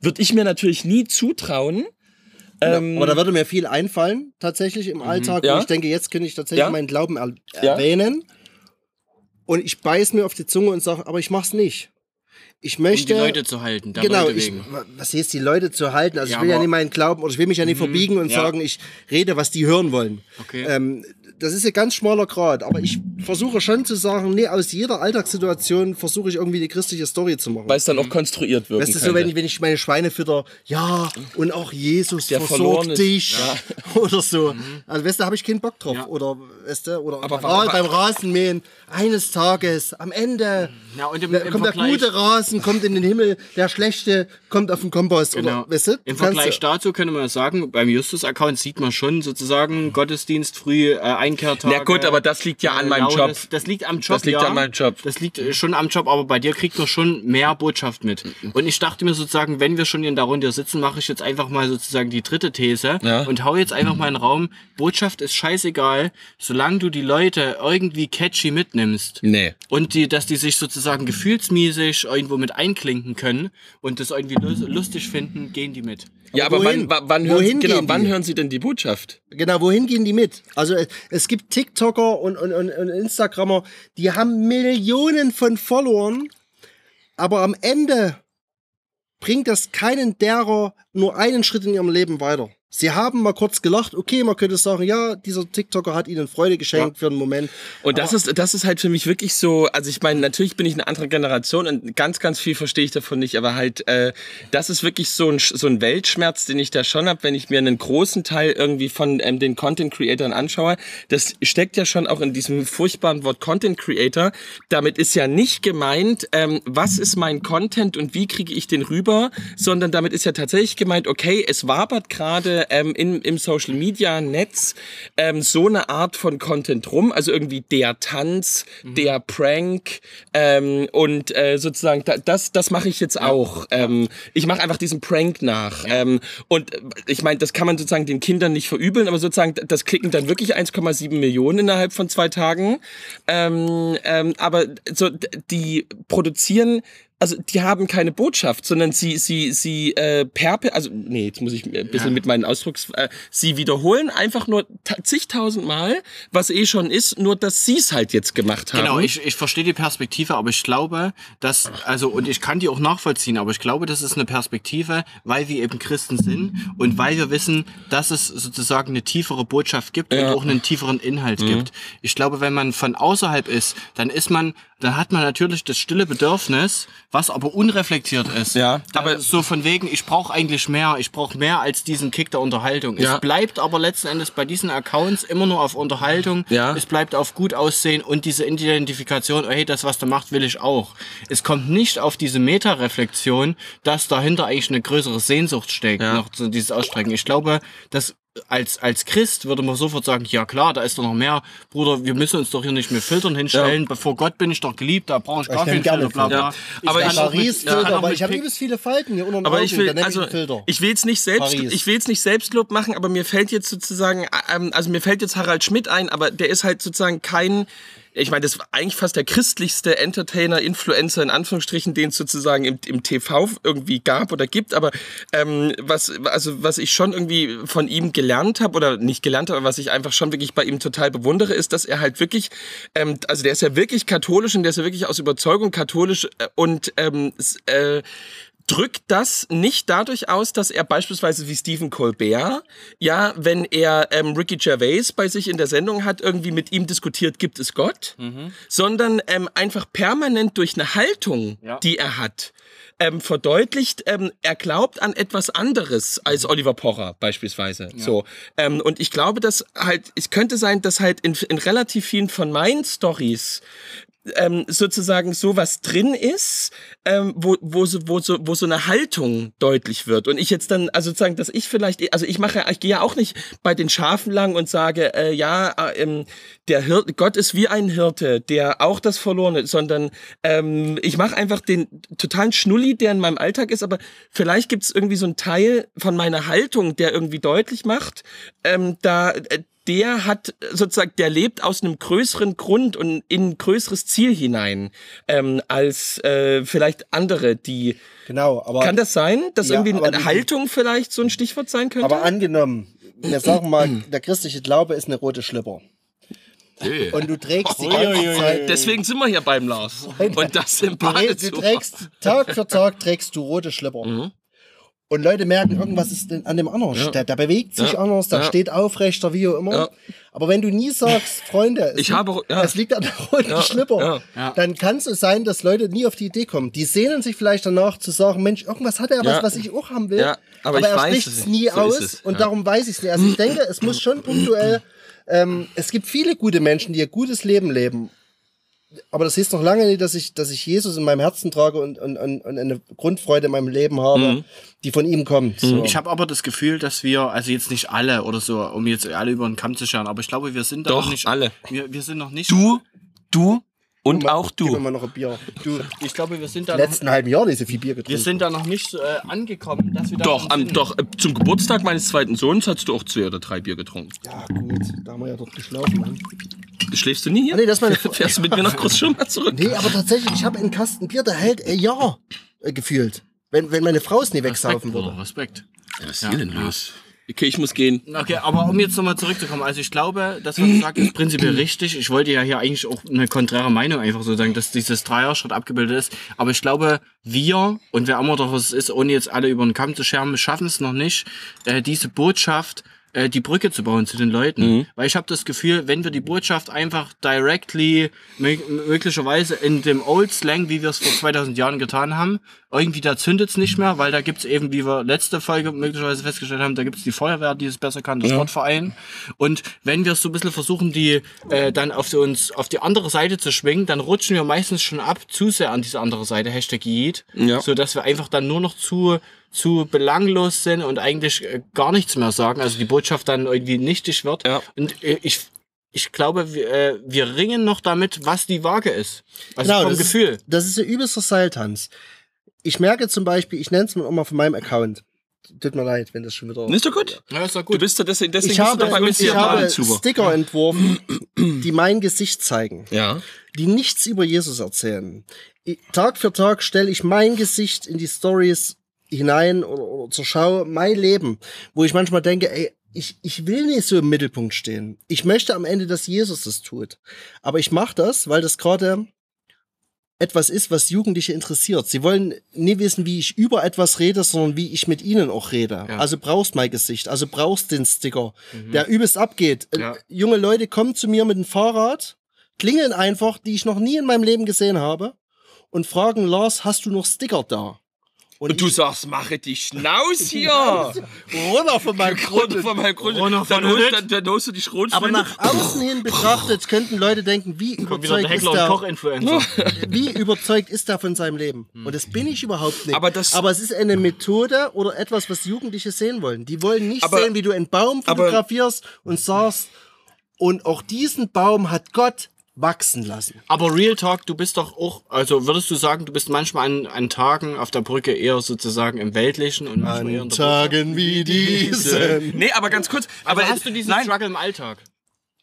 würde ich mir natürlich nie zutrauen. Ähm, Aber da würde mir viel einfallen, tatsächlich im Alltag. Ja. Und ich denke, jetzt könnte ich tatsächlich Ja. meinen Glauben er Ja. erwähnen. Und ich beiß mir auf die Zunge und sage, aber ich mach's nicht. Ich um möchte. die Leute zu halten. Genau, ich, was heißt die Leute zu halten? Also Ja, ich will ja nicht meinen Glauben oder ich will mich ja nicht verbiegen und ja. sagen, ich rede, was die hören wollen. Okay. Ähm, das ist ein ganz schmaler Grad, aber ich versuche schon zu sagen, nee, aus jeder Alltagssituation versuche ich irgendwie eine christliche Story zu machen. Weil es dann auch konstruiert wirken Weißt du, so wenn ich, wenn ich meine Schweine fütter, ja, und auch Jesus Der versorgt dich oder so. Also weißt du, da habe ich keinen Bock drauf. Ja. Oder weißt du, oder Aber Ra- beim Rasenmähen, eines Tages, am Ende Ja, und im- der- im kommt der Vergleich- gute Rasen, kommt in den Himmel, der schlechte kommt auf den Kompost. Genau. Oder, weißt du, Im Vergleich du- dazu könnte man sagen, beim Justus-Account sieht man schon sozusagen Gottesdienst früh, äh, Einkehrtage. Na gut, aber das liegt ja an äh, meinem. Job. Das, das liegt am Job, Das liegt ja. an meinem Job. Das liegt äh, schon am Job, aber bei dir kriegt man schon mehr Botschaft mit. Und ich dachte mir sozusagen, wenn wir schon in der Runde sitzen, mache ich jetzt einfach mal sozusagen die dritte These Ja. und hau jetzt einfach mal in den Raum. Botschaft ist scheißegal, solange du die Leute irgendwie catchy mitnimmst. Nee. Und die, dass die sich sozusagen gefühlsmäßig irgendwo mit einklinken können und das irgendwie lu- lustig finden, gehen die mit. Ja, aber wohin? wann, wann, hören, Sie, Wohin genau, gehen wann hören Sie denn die Botschaft? Genau, wohin gehen die mit? Also es- es gibt TikToker und, und, und, und Instagrammer, die haben Millionen von Followern, aber am Ende bringt das keinen derer nur einen Schritt in ihrem Leben weiter. Sie haben mal kurz gelacht, okay, man könnte sagen, ja, dieser TikToker hat ihnen Freude geschenkt für einen Moment. Und das ist, das ist halt für mich wirklich so, also ich meine, natürlich bin ich eine andere Generation und ganz, ganz viel verstehe ich davon nicht, aber halt, äh, das ist wirklich so ein, so ein Weltschmerz, den ich da schon habe, wenn ich mir einen großen Teil irgendwie von ähm, den Content Creatern anschaue. Das steckt ja schon auch in diesem furchtbaren Wort Content Creator. Damit ist ja nicht gemeint, ähm, was ist mein Content und wie kriege ich den rüber, sondern damit ist ja tatsächlich gemeint, okay, es wabert gerade ähm, im, im Social Media Netz ähm, so eine Art von Content rum, also irgendwie der Tanz, der Prank ähm, und äh, sozusagen da, das, das mache ich jetzt auch. Ähm, ich mache einfach diesen Prank nach. Ähm, und äh, ich meine, das kann man sozusagen den Kindern nicht verübeln, aber sozusagen das klicken dann wirklich 1,7 Millionen innerhalb von zwei Tagen. Ähm, ähm, aber so die produzieren also die haben keine Botschaft, sondern sie sie sie äh, perpe also nee, jetzt muss ich ein bisschen mit meinen Ausdrucks äh, sie wiederholen einfach nur ta- zigtausend Mal, was eh schon ist, nur dass sie es halt jetzt gemacht haben. Genau, ich, ich verstehe die Perspektive, aber ich glaube, dass, also, und ich kann die auch nachvollziehen, aber ich glaube, das ist eine Perspektive, weil wir eben Christen sind und weil wir wissen, dass es sozusagen eine tiefere Botschaft gibt und auch einen tieferen Inhalt Mhm. gibt. Ich glaube, wenn man von außerhalb ist, dann ist man, dann hat man natürlich das stille Bedürfnis, was aber unreflektiert ist. Ja, aber aber- so von wegen, ich brauche eigentlich mehr, ich brauche mehr als diesen Kick der Unterhaltung. Ja. Es bleibt aber letzten Endes bei diesen Accounts immer nur auf Unterhaltung. Ja. Es bleibt auf gut aussehen und diese Identifikation, oh, hey, das, was der macht, will ich auch. Es kommt nicht auf diese Meta-Reflexion, dass dahinter eigentlich eine größere Sehnsucht steckt, Ja. noch so dieses Ausstrecken. Ich glaube, dass als, als Christ würde man sofort sagen, ja klar, da ist doch noch mehr. Bruder, wir müssen uns doch hier nicht mehr Filtern hinstellen. Bevor Gott bin ich doch geliebt, da brauche ich gar keinen Filter, bla bla. Ja. Aber ich- auch mit- Paris ich kann Filter, mit ich habe übelst viele Falten hier unter den aber ich will, also, ich will jetzt nicht selbst, Paris. ich will jetzt nicht Selbstlob machen, aber mir fällt jetzt sozusagen, ähm, also mir fällt jetzt Harald Schmidt ein, aber der ist halt sozusagen kein, ich meine, das war eigentlich fast der christlichste Entertainer, Influencer in Anführungsstrichen, den es sozusagen im, im TV irgendwie gab oder gibt. Aber ähm, was, also was ich schon irgendwie von ihm gelernt habe oder nicht gelernt habe, aber was ich einfach schon wirklich bei ihm total bewundere, ist, dass er halt wirklich, ähm, also der ist ja wirklich katholisch und der ist ja wirklich aus Überzeugung katholisch äh, und ähm, äh, drückt das nicht dadurch aus, dass er beispielsweise wie Stephen Colbert, ja, wenn er ähm, Ricky Gervais bei sich in der Sendung hat, irgendwie mit ihm diskutiert, gibt es Gott, sondern ähm, einfach permanent durch eine Haltung, Ja. die er hat, ähm, verdeutlicht, ähm, er glaubt an etwas anderes als Oliver Pocher beispielsweise. So ähm, und ich glaube, dass halt es könnte sein, dass halt in, in relativ vielen von meinen Stories ähm, sozusagen sowas drin ist, ähm, wo, wo, so, wo, so, wo so eine Haltung deutlich wird. Und ich jetzt dann, also sozusagen, dass ich vielleicht, also ich mache, ich gehe ja auch nicht bei den Schafen lang und sage, äh, ja, äh, ähm, der Hirte, Gott ist wie ein Hirte, der auch das Verlorene, sondern ähm, ich mache einfach den totalen Schnulli, der in meinem Alltag ist, aber vielleicht gibt es irgendwie so einen Teil von meiner Haltung, der irgendwie deutlich macht, ähm, da äh, der hat sozusagen, der lebt aus einem größeren Grund und in ein größeres Ziel hinein, ähm, als äh, vielleicht andere, die. Genau, aber, Kann das sein, dass Ja, irgendwie eine die- Haltung vielleicht so ein Stichwort sein könnte? aber angenommen, wir sagen mal, der christliche Glaube ist eine rote Schlipper. und du trägst die ganze Zeit. Deswegen sind wir hier beim Lars. Und das im Du, du Badezimmer. trägst Tag für Tag trägst du rote Schlipper. Mhm. Und Leute merken, irgendwas ist denn an dem anders. Ja. Der, der bewegt sich Ja. anders, der Ja. steht aufrechter, wie auch immer. Ja. Aber wenn du nie sagst, Freunde, es, Ich liegt, habe- ja. es liegt an der roten Ja. Schlipper, Ja. Ja. dann kann es so sein, dass Leute nie auf die Idee kommen. Die sehnen sich vielleicht danach zu sagen, Mensch, irgendwas hat er was, Ja. was ich auch haben will. Ja, aber ich er weiß spricht es nie So aus es. und Ja. darum weiß ich es nicht. Also ich denke, es muss schon punktuell, ähm, es gibt viele gute Menschen, die ein gutes Leben leben. Aber das heißt noch lange nicht, dass ich, dass ich Jesus in meinem Herzen trage und, und, und, eine Grundfreude in meinem Leben habe, Mhm. die von ihm kommt. So. Ich habe aber das Gefühl, dass wir, also jetzt nicht alle oder so, um jetzt alle über den Kamm zu scheren, aber ich glaube, wir sind da Doch, noch nicht. alle. Wir, wir sind noch nicht. Du, du und Mal- auch du. mal noch ein Bier. Du, Ich glaube, wir sind da letzten halben Jahr nicht so viel Bier wir getrunken. sind da noch nicht äh, angekommen, dass wir da Doch, am, doch, äh, zum Geburtstag meines zweiten Sohns hast du auch zwei oder drei Bier getrunken. ja, gut, da haben wir ja dort geschlafen. Ne? Schläfst du nie hier? Ah, nee, das meine Fährst du mit mir nach Großschirm zurück? Nee, aber tatsächlich, ich habe einen Kasten Bier, der hält ein Jahr äh, gefühlt. Wenn, wenn meine Frau es nie wegsaufen würde. Bruder, Respekt. Was ist hier denn los? Okay, ich muss gehen. Okay, aber um jetzt nochmal zurückzukommen, also ich glaube, das, was du sagst, ist prinzipiell richtig. Ich wollte ja hier eigentlich auch eine konträre Meinung einfach so sagen, dass dieses Dreier-Schritt abgebildet ist. Aber ich glaube, wir und wer immer doch es ist, ohne jetzt alle über den Kamm zu scheren, schaffen es noch nicht, äh, diese Botschaft äh, die Brücke zu bauen zu den Leuten. Weil ich habe das Gefühl, wenn wir die Botschaft einfach directly, mö- möglicherweise in dem Old Slang, wie wir es vor 2000 Jahren getan haben, irgendwie da zündet's nicht mehr, weil da gibt's eben, wie wir letzte Folge möglicherweise festgestellt haben, da gibt's die Feuerwehr, die es besser kann, der Sportverein. Und wenn wir es so ein bisschen versuchen, die äh, dann auf so uns auf die andere Seite zu schwingen, dann rutschen wir meistens schon ab zu sehr an diese andere Seite, Hashtag Yeet, Ja. so dass wir einfach dann nur noch zu zu belanglos sind und eigentlich äh, gar nichts mehr sagen, also die Botschaft dann irgendwie nichtig wird. Ja. Und äh, ich ich glaube, wir, äh, wir ringen noch damit, was die Waage ist. Also Genau, vom das Gefühl. Ist, das ist ein übelster Seiltanz. Ich merke zum Beispiel, ich nenne es mal mal von meinem Account. Tut mir leid, wenn das schon wieder. Ist doch gut. Ja, ist doch Du gut. bist doch deswegen, deswegen Ich bist habe, du doch bei uns ich hier im habe. Sticker entworfen, die mein Gesicht zeigen, Ja. die nichts über Jesus erzählen. Ich, Tag für Tag stelle ich mein Gesicht in die Stories hinein oder, oder zur Schau, mein Leben, wo ich manchmal denke, ey, ich, ich will nicht so im Mittelpunkt stehen. Ich möchte am Ende, dass Jesus das tut. Aber ich mache das, weil das gerade etwas ist, was Jugendliche interessiert. Sie wollen nie wissen, wie ich über etwas rede, sondern wie ich mit ihnen auch rede. Ja. Also brauchst mein Gesicht, also brauchst den Sticker, der übelst abgeht. Äh, Ja. Junge Leute kommen zu mir mit dem Fahrrad, klingeln einfach, die ich noch nie in meinem Leben gesehen habe, und fragen, Lars, hast du noch Sticker da? Und du sagst, mache die Schnauz hier. runter von meinem Grund von meinem Grund. Runter von Dann, dann, dann holst du die Schrotflinte. Aber nach außen hin betrachtet könnten Leute denken, wie wieder der überzeugt ist und der, wie überzeugt ist er von seinem Leben? Und das bin ich überhaupt nicht. Aber das- aber es ist eine Methode oder etwas, was Jugendliche sehen wollen. Die wollen nicht Aber- sehen, wie du einen Baum aber- fotografierst und sagst, und auch diesen Baum hat Gott wachsen lassen. Aber Real Talk, du bist doch auch, also würdest du sagen, du bist manchmal an, an Tagen auf der Brücke eher sozusagen im Weltlichen und manchmal eher in An der Tagen wie diesen. nee, aber ganz kurz. Aber Aber hast du diesen nein, Struggle im Alltag?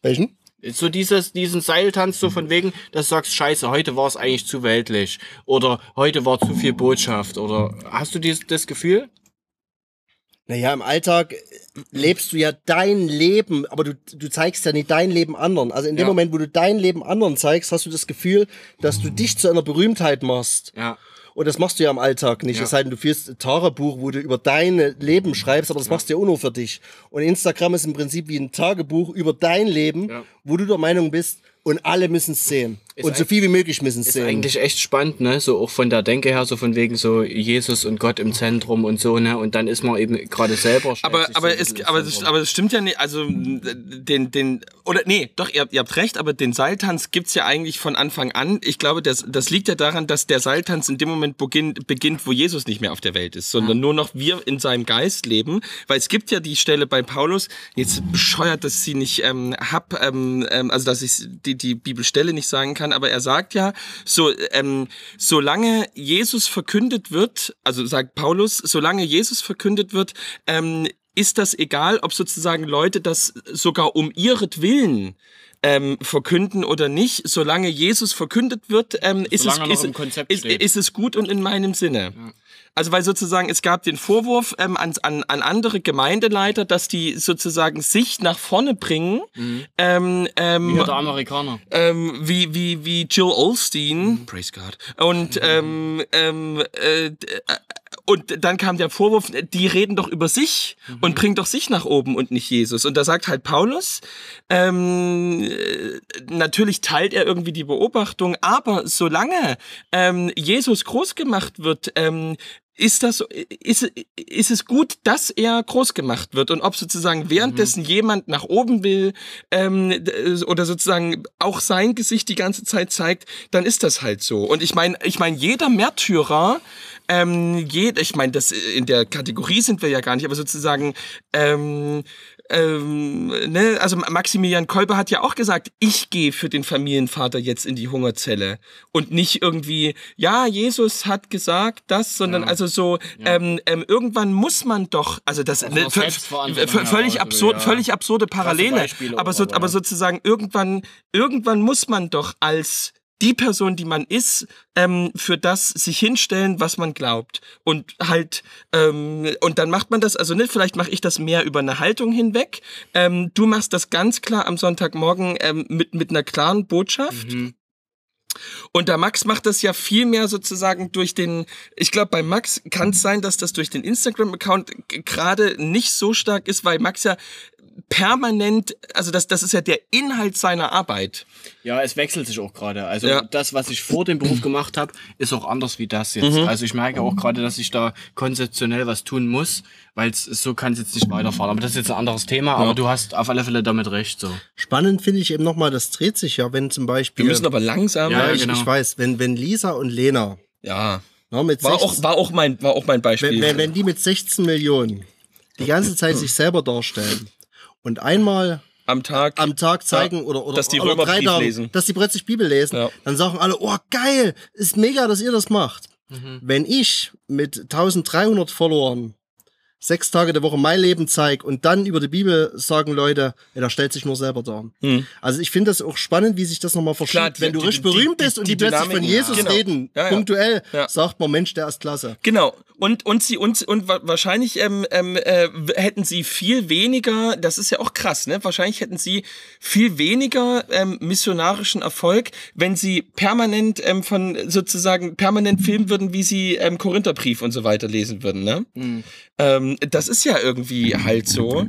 Welchen? So dieses, diesen Seiltanz so von wegen, dass du sagst, scheiße, heute war es eigentlich zu weltlich. Oder heute war zu viel Botschaft. Oder hast du dies, das Gefühl? Naja, im Alltag lebst du ja dein Leben, aber du, du zeigst ja nicht dein Leben anderen. Also in dem Ja. Moment, wo du dein Leben anderen zeigst, hast du das Gefühl, dass du dich zu einer Berühmtheit machst. Ja. Und das machst du ja im Alltag nicht. Ja. Es sei denn, du führst ein Tagebuch, wo du über dein Leben schreibst, aber das machst du ja auch nur für dich. Und Instagram ist im Prinzip wie ein Tagebuch über dein Leben, Ja. wo du der Meinung bist, und alle müssen es sehen. Ist und so viel wie möglich müssen es Ist sehen. eigentlich echt spannend, ne? So auch von der Denke her, so von wegen so Jesus und Gott im Zentrum und so, ne? Und dann ist man eben gerade selber. aber, aber, so es, aber, das, aber das stimmt ja nicht. Also den, den, oder nee, doch, ihr, ihr habt recht, aber den Seiltanz gibt's ja eigentlich von Anfang an. Ich glaube, das, das liegt ja daran, dass der Seiltanz in dem Moment beginnt, beginnt, wo Jesus nicht mehr auf der Welt ist, sondern nur noch wir in seinem Geist leben. Weil es gibt ja die Stelle bei Paulus, jetzt bescheuert, dass sie nicht ähm, hab, ähm, ähm, also dass ich die, die Bibelstelle nicht sagen kann, aber er sagt ja, so, ähm, solange Jesus verkündet wird, also sagt Paulus, solange Jesus verkündet wird, ähm, ist das egal, ob sozusagen Leute das sogar um ihretwillen ähm, verkünden oder nicht. Solange Jesus verkündet wird, ähm, ist, es, ist, ist, ist es gut und in meinem Sinne. Also weil sozusagen es gab den Vorwurf ähm, an, an, an andere Gemeindeleiter, dass die sozusagen sich nach vorne bringen, ähm, ähm, Wie der Amerikaner. ähm, wie, wie, wie Jill Olstein, praise God, und, ähm, ähm, äh, äh, und dann kam der Vorwurf, die reden doch über sich und bringen doch sich nach oben und nicht Jesus. Und da sagt halt Paulus, ähm, äh, natürlich teilt er irgendwie die Beobachtung, aber solange ähm, Jesus groß gemacht wird, ähm, ist das ist, ist es gut, dass er groß gemacht wird und ob sozusagen währenddessen jemand nach oben will ähm, oder sozusagen auch sein Gesicht die ganze Zeit zeigt, dann ist das halt so. Und ich meine, ich meine, jeder Märtyrer, ähm, jed, ich meine, das in der Kategorie sind wir ja gar nicht, aber sozusagen ähm, ähm, ne, also Maximilian Kolbe hat ja auch gesagt, ich gehe für den Familienvater jetzt in die Hungerzelle und nicht irgendwie, ja, Jesus hat gesagt das, sondern also so, ähm, ähm, irgendwann muss man doch, also das ne, Selbstverantwortung v- völlig absurd, ja. völlig absurde Parallele, aber so, aber ja. sozusagen irgendwann, irgendwann muss man doch als die Person, die man ist, ähm, für das sich hinstellen, was man glaubt. Und halt, ähm, und dann macht man das, also ne, vielleicht mache ich das mehr über eine Haltung hinweg. Ähm, du machst das ganz klar am Sonntagmorgen ähm, mit, mit einer klaren Botschaft. Und der Max macht das ja viel mehr sozusagen durch den, ich glaube, bei Max kann es sein, dass das durch den Instagram-Account gerade nicht so stark ist, weil Max ja permanent, also das, das ist ja der Inhalt seiner Arbeit. Ja, es wechselt sich auch gerade. Also Ja. das, was ich vor dem Beruf gemacht habe, ist auch anders wie das jetzt. Mhm. Also ich merke auch gerade, dass ich da konzeptionell was tun muss, weil es so kann es jetzt nicht weiterfahren. Aber das ist jetzt ein anderes Thema. Aber du hast auf alle Fälle damit recht. So. Spannend finde ich eben nochmal, das dreht sich ja, wenn zum Beispiel. Wir müssen aber langsam. Ja, ja, ich, genau. ich weiß, wenn, wenn Lisa und Lena ja. na, mit War 16, auch, war auch mein, war auch mein Beispiel. wenn, wenn, wenn die mit 16 Millionen die ganze Zeit sich selber darstellen und einmal am Tag. am Tag zeigen Ja, oder, oder, dass die oder Römer drei Tagen, lesen. dass die plötzlich Bibel lesen, Ja. dann sagen alle, oh geil, ist mega, dass ihr das macht. Mhm. Wenn ich mit 1300 Followern sechs Tage der Woche mein Leben zeige und dann über die Bibel sagen Leute, ja, da stellt sich nur selber dar. Also ich finde das auch spannend, wie sich das nochmal verschiebt. Hm. Klar, die- Wenn du die- richtig die- berühmt bist und die plötzlich von Jesus ja. Genau. reden, Ja, ja. punktuell, sagt man, Mensch, der ist klasse. Genau. Und, und sie und, und wa- wahrscheinlich ähm, ähm, äh, hätten sie viel weniger, das ist ja auch krass, ne? Wahrscheinlich hätten sie viel weniger ähm, missionarischen Erfolg, wenn sie permanent ähm, von sozusagen permanent filmen würden, wie sie ähm, Korintherbrief und so weiter lesen würden, ne? Ähm, das ist ja irgendwie halt so.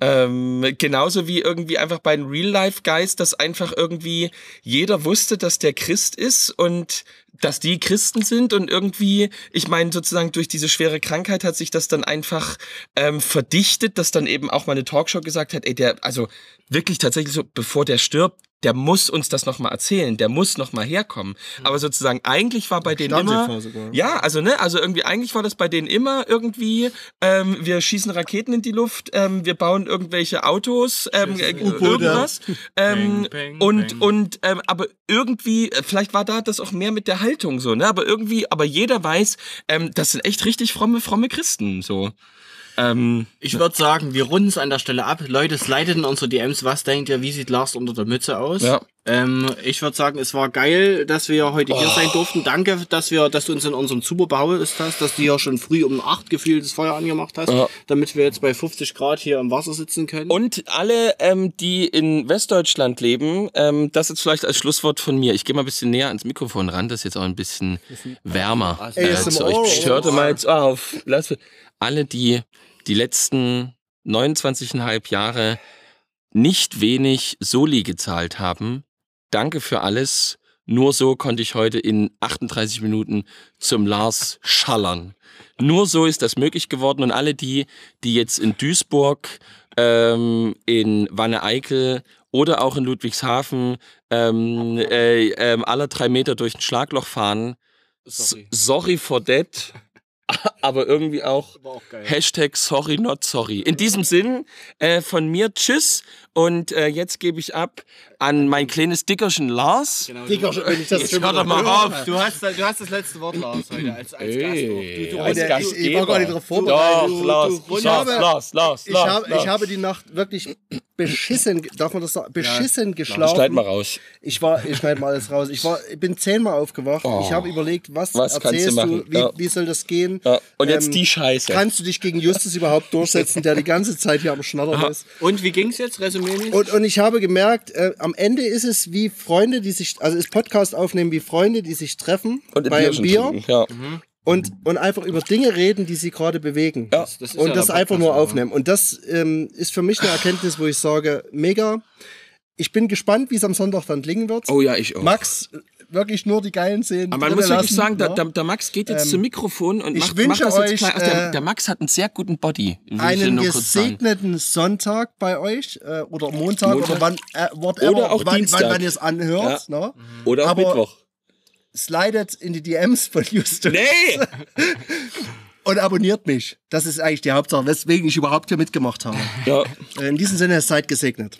Ähm, genauso wie irgendwie einfach bei den Real-Life-Guys, dass einfach irgendwie jeder wusste, dass der Christ ist und dass die Christen sind und irgendwie, ich meine, sozusagen durch diese schwere Krankheit hat sich das dann einfach ähm, verdichtet, dass dann eben auch mal eine Talkshow gesagt hat, ey, der, also wirklich tatsächlich so, bevor der stirbt, der muss uns das nochmal erzählen, der muss nochmal herkommen. Aber sozusagen eigentlich war bei denen immer, ja, also ne, also irgendwie eigentlich war das bei denen immer irgendwie, ähm, wir schießen Raketen in die Luft, ähm, wir bauen irgendwelche Autos, ähm, äh, irgendwas, ähm, Bang, bang, und bang. und ähm, aber irgendwie, äh, vielleicht war da das auch mehr mit der Haltung so, ne, aber irgendwie, aber jeder weiß, ähm, das sind echt richtig fromme, fromme Christen so. Ähm, Ich würde sagen, wir runden es an der Stelle ab. Leute, slidet in unsere DMs. Was denkt ihr, wie sieht Lars unter der Mütze aus? Ja. Ähm, ich würde sagen, es war geil, dass wir heute hier sein durften. Danke, dass wir, dass du uns in unserem Zuber behaust hast, dass du ja schon früh um 8 gefühlt das Feuer angemacht hast, Ja. damit wir jetzt bei 50 Grad hier im Wasser sitzen können. Und alle, ähm, die in Westdeutschland leben, ähm, das jetzt vielleicht als Schlusswort von mir. Ich gehe mal ein bisschen näher ans Mikrofon ran, das ist jetzt auch ein bisschen wärmer äh, zu euch. Hört mal jetzt auf. Lass, alle, die die letzten 29,5 Jahre nicht wenig Soli gezahlt haben, danke für alles. Nur so konnte ich heute in 38 Minuten zum Lars schallern. Nur so ist das möglich geworden und alle die, die jetzt in Duisburg, ähm, in Wanne-Eickel oder auch in Ludwigshafen ähm, äh, ähm, alle drei Meter durch ein Schlagloch fahren, Sorry. Sorry for that, aber irgendwie auch auch. Hashtag sorry not sorry. In diesem Sinn äh, von mir tschüss und äh, jetzt gebe ich ab an mein kleines Dickerchen Lars. Genau, du, wenn ich das Jetzt schon hör doch mal auf. du, hast, du hast das letzte Wort, Lars, heute als, als Gast. Du, du, als du. Ich, ich war gar nicht darauf Doch, vorbereitet. Lars, du- Lars, ich habe- Lars, Lars, Ich Lars, habe, Lars. ich habe die Nacht wirklich beschissen, darf man das sagen, beschissen geschlafen. Schneid mal raus. Ich war, ich schneide mal alles raus. Ich war, ich bin zehnmal aufgewacht. Ich habe überlegt, was, Oh. Was kannst du erzählst machen? wie, Ja. wie soll das gehen? Ja. Und jetzt Ähm, die Scheiße. Kannst du dich gegen Justus überhaupt durchsetzen, der die ganze Zeit hier am Schnattern ist? Und wie ging's jetzt, resümee Und, und ich habe gemerkt, äh, am Ende ist es wie Freunde, die sich, also ist Podcast aufnehmen wie Freunde, die sich treffen Und bei einem Bier trinken. Ja. und, und einfach über Dinge reden, die sie gerade bewegen. Ja. Das ist und ja das einfach Podcast, nur aufnehmen. Und das ähm, ist für mich eine Erkenntnis, wo ich sage, mega. Ich bin gespannt, wie es am Sonntag dann klingen wird. Oh ja, ich auch. Max, wirklich nur die geilen Szenen. Aber man muss wirklich lassen, sagen, der, ne? der, der Max geht jetzt zum Mikrofon und ich macht, wünsche macht das jetzt euch, gleich. Also der, äh, der Max hat einen sehr guten Body. einen gesegneten Sonntag bei euch äh, oder Montag, Montag. oder wann, äh, whatever, Oder auch wann, Dienstag. wann, wann ihr es anhört. Ne? Oder auch Aber- Mittwoch. Slidet in die DMs von Justus Nee! und abonniert mich. Das ist eigentlich die Hauptsache, weswegen ich überhaupt hier mitgemacht habe. ja. In diesem Sinne, seid gesegnet.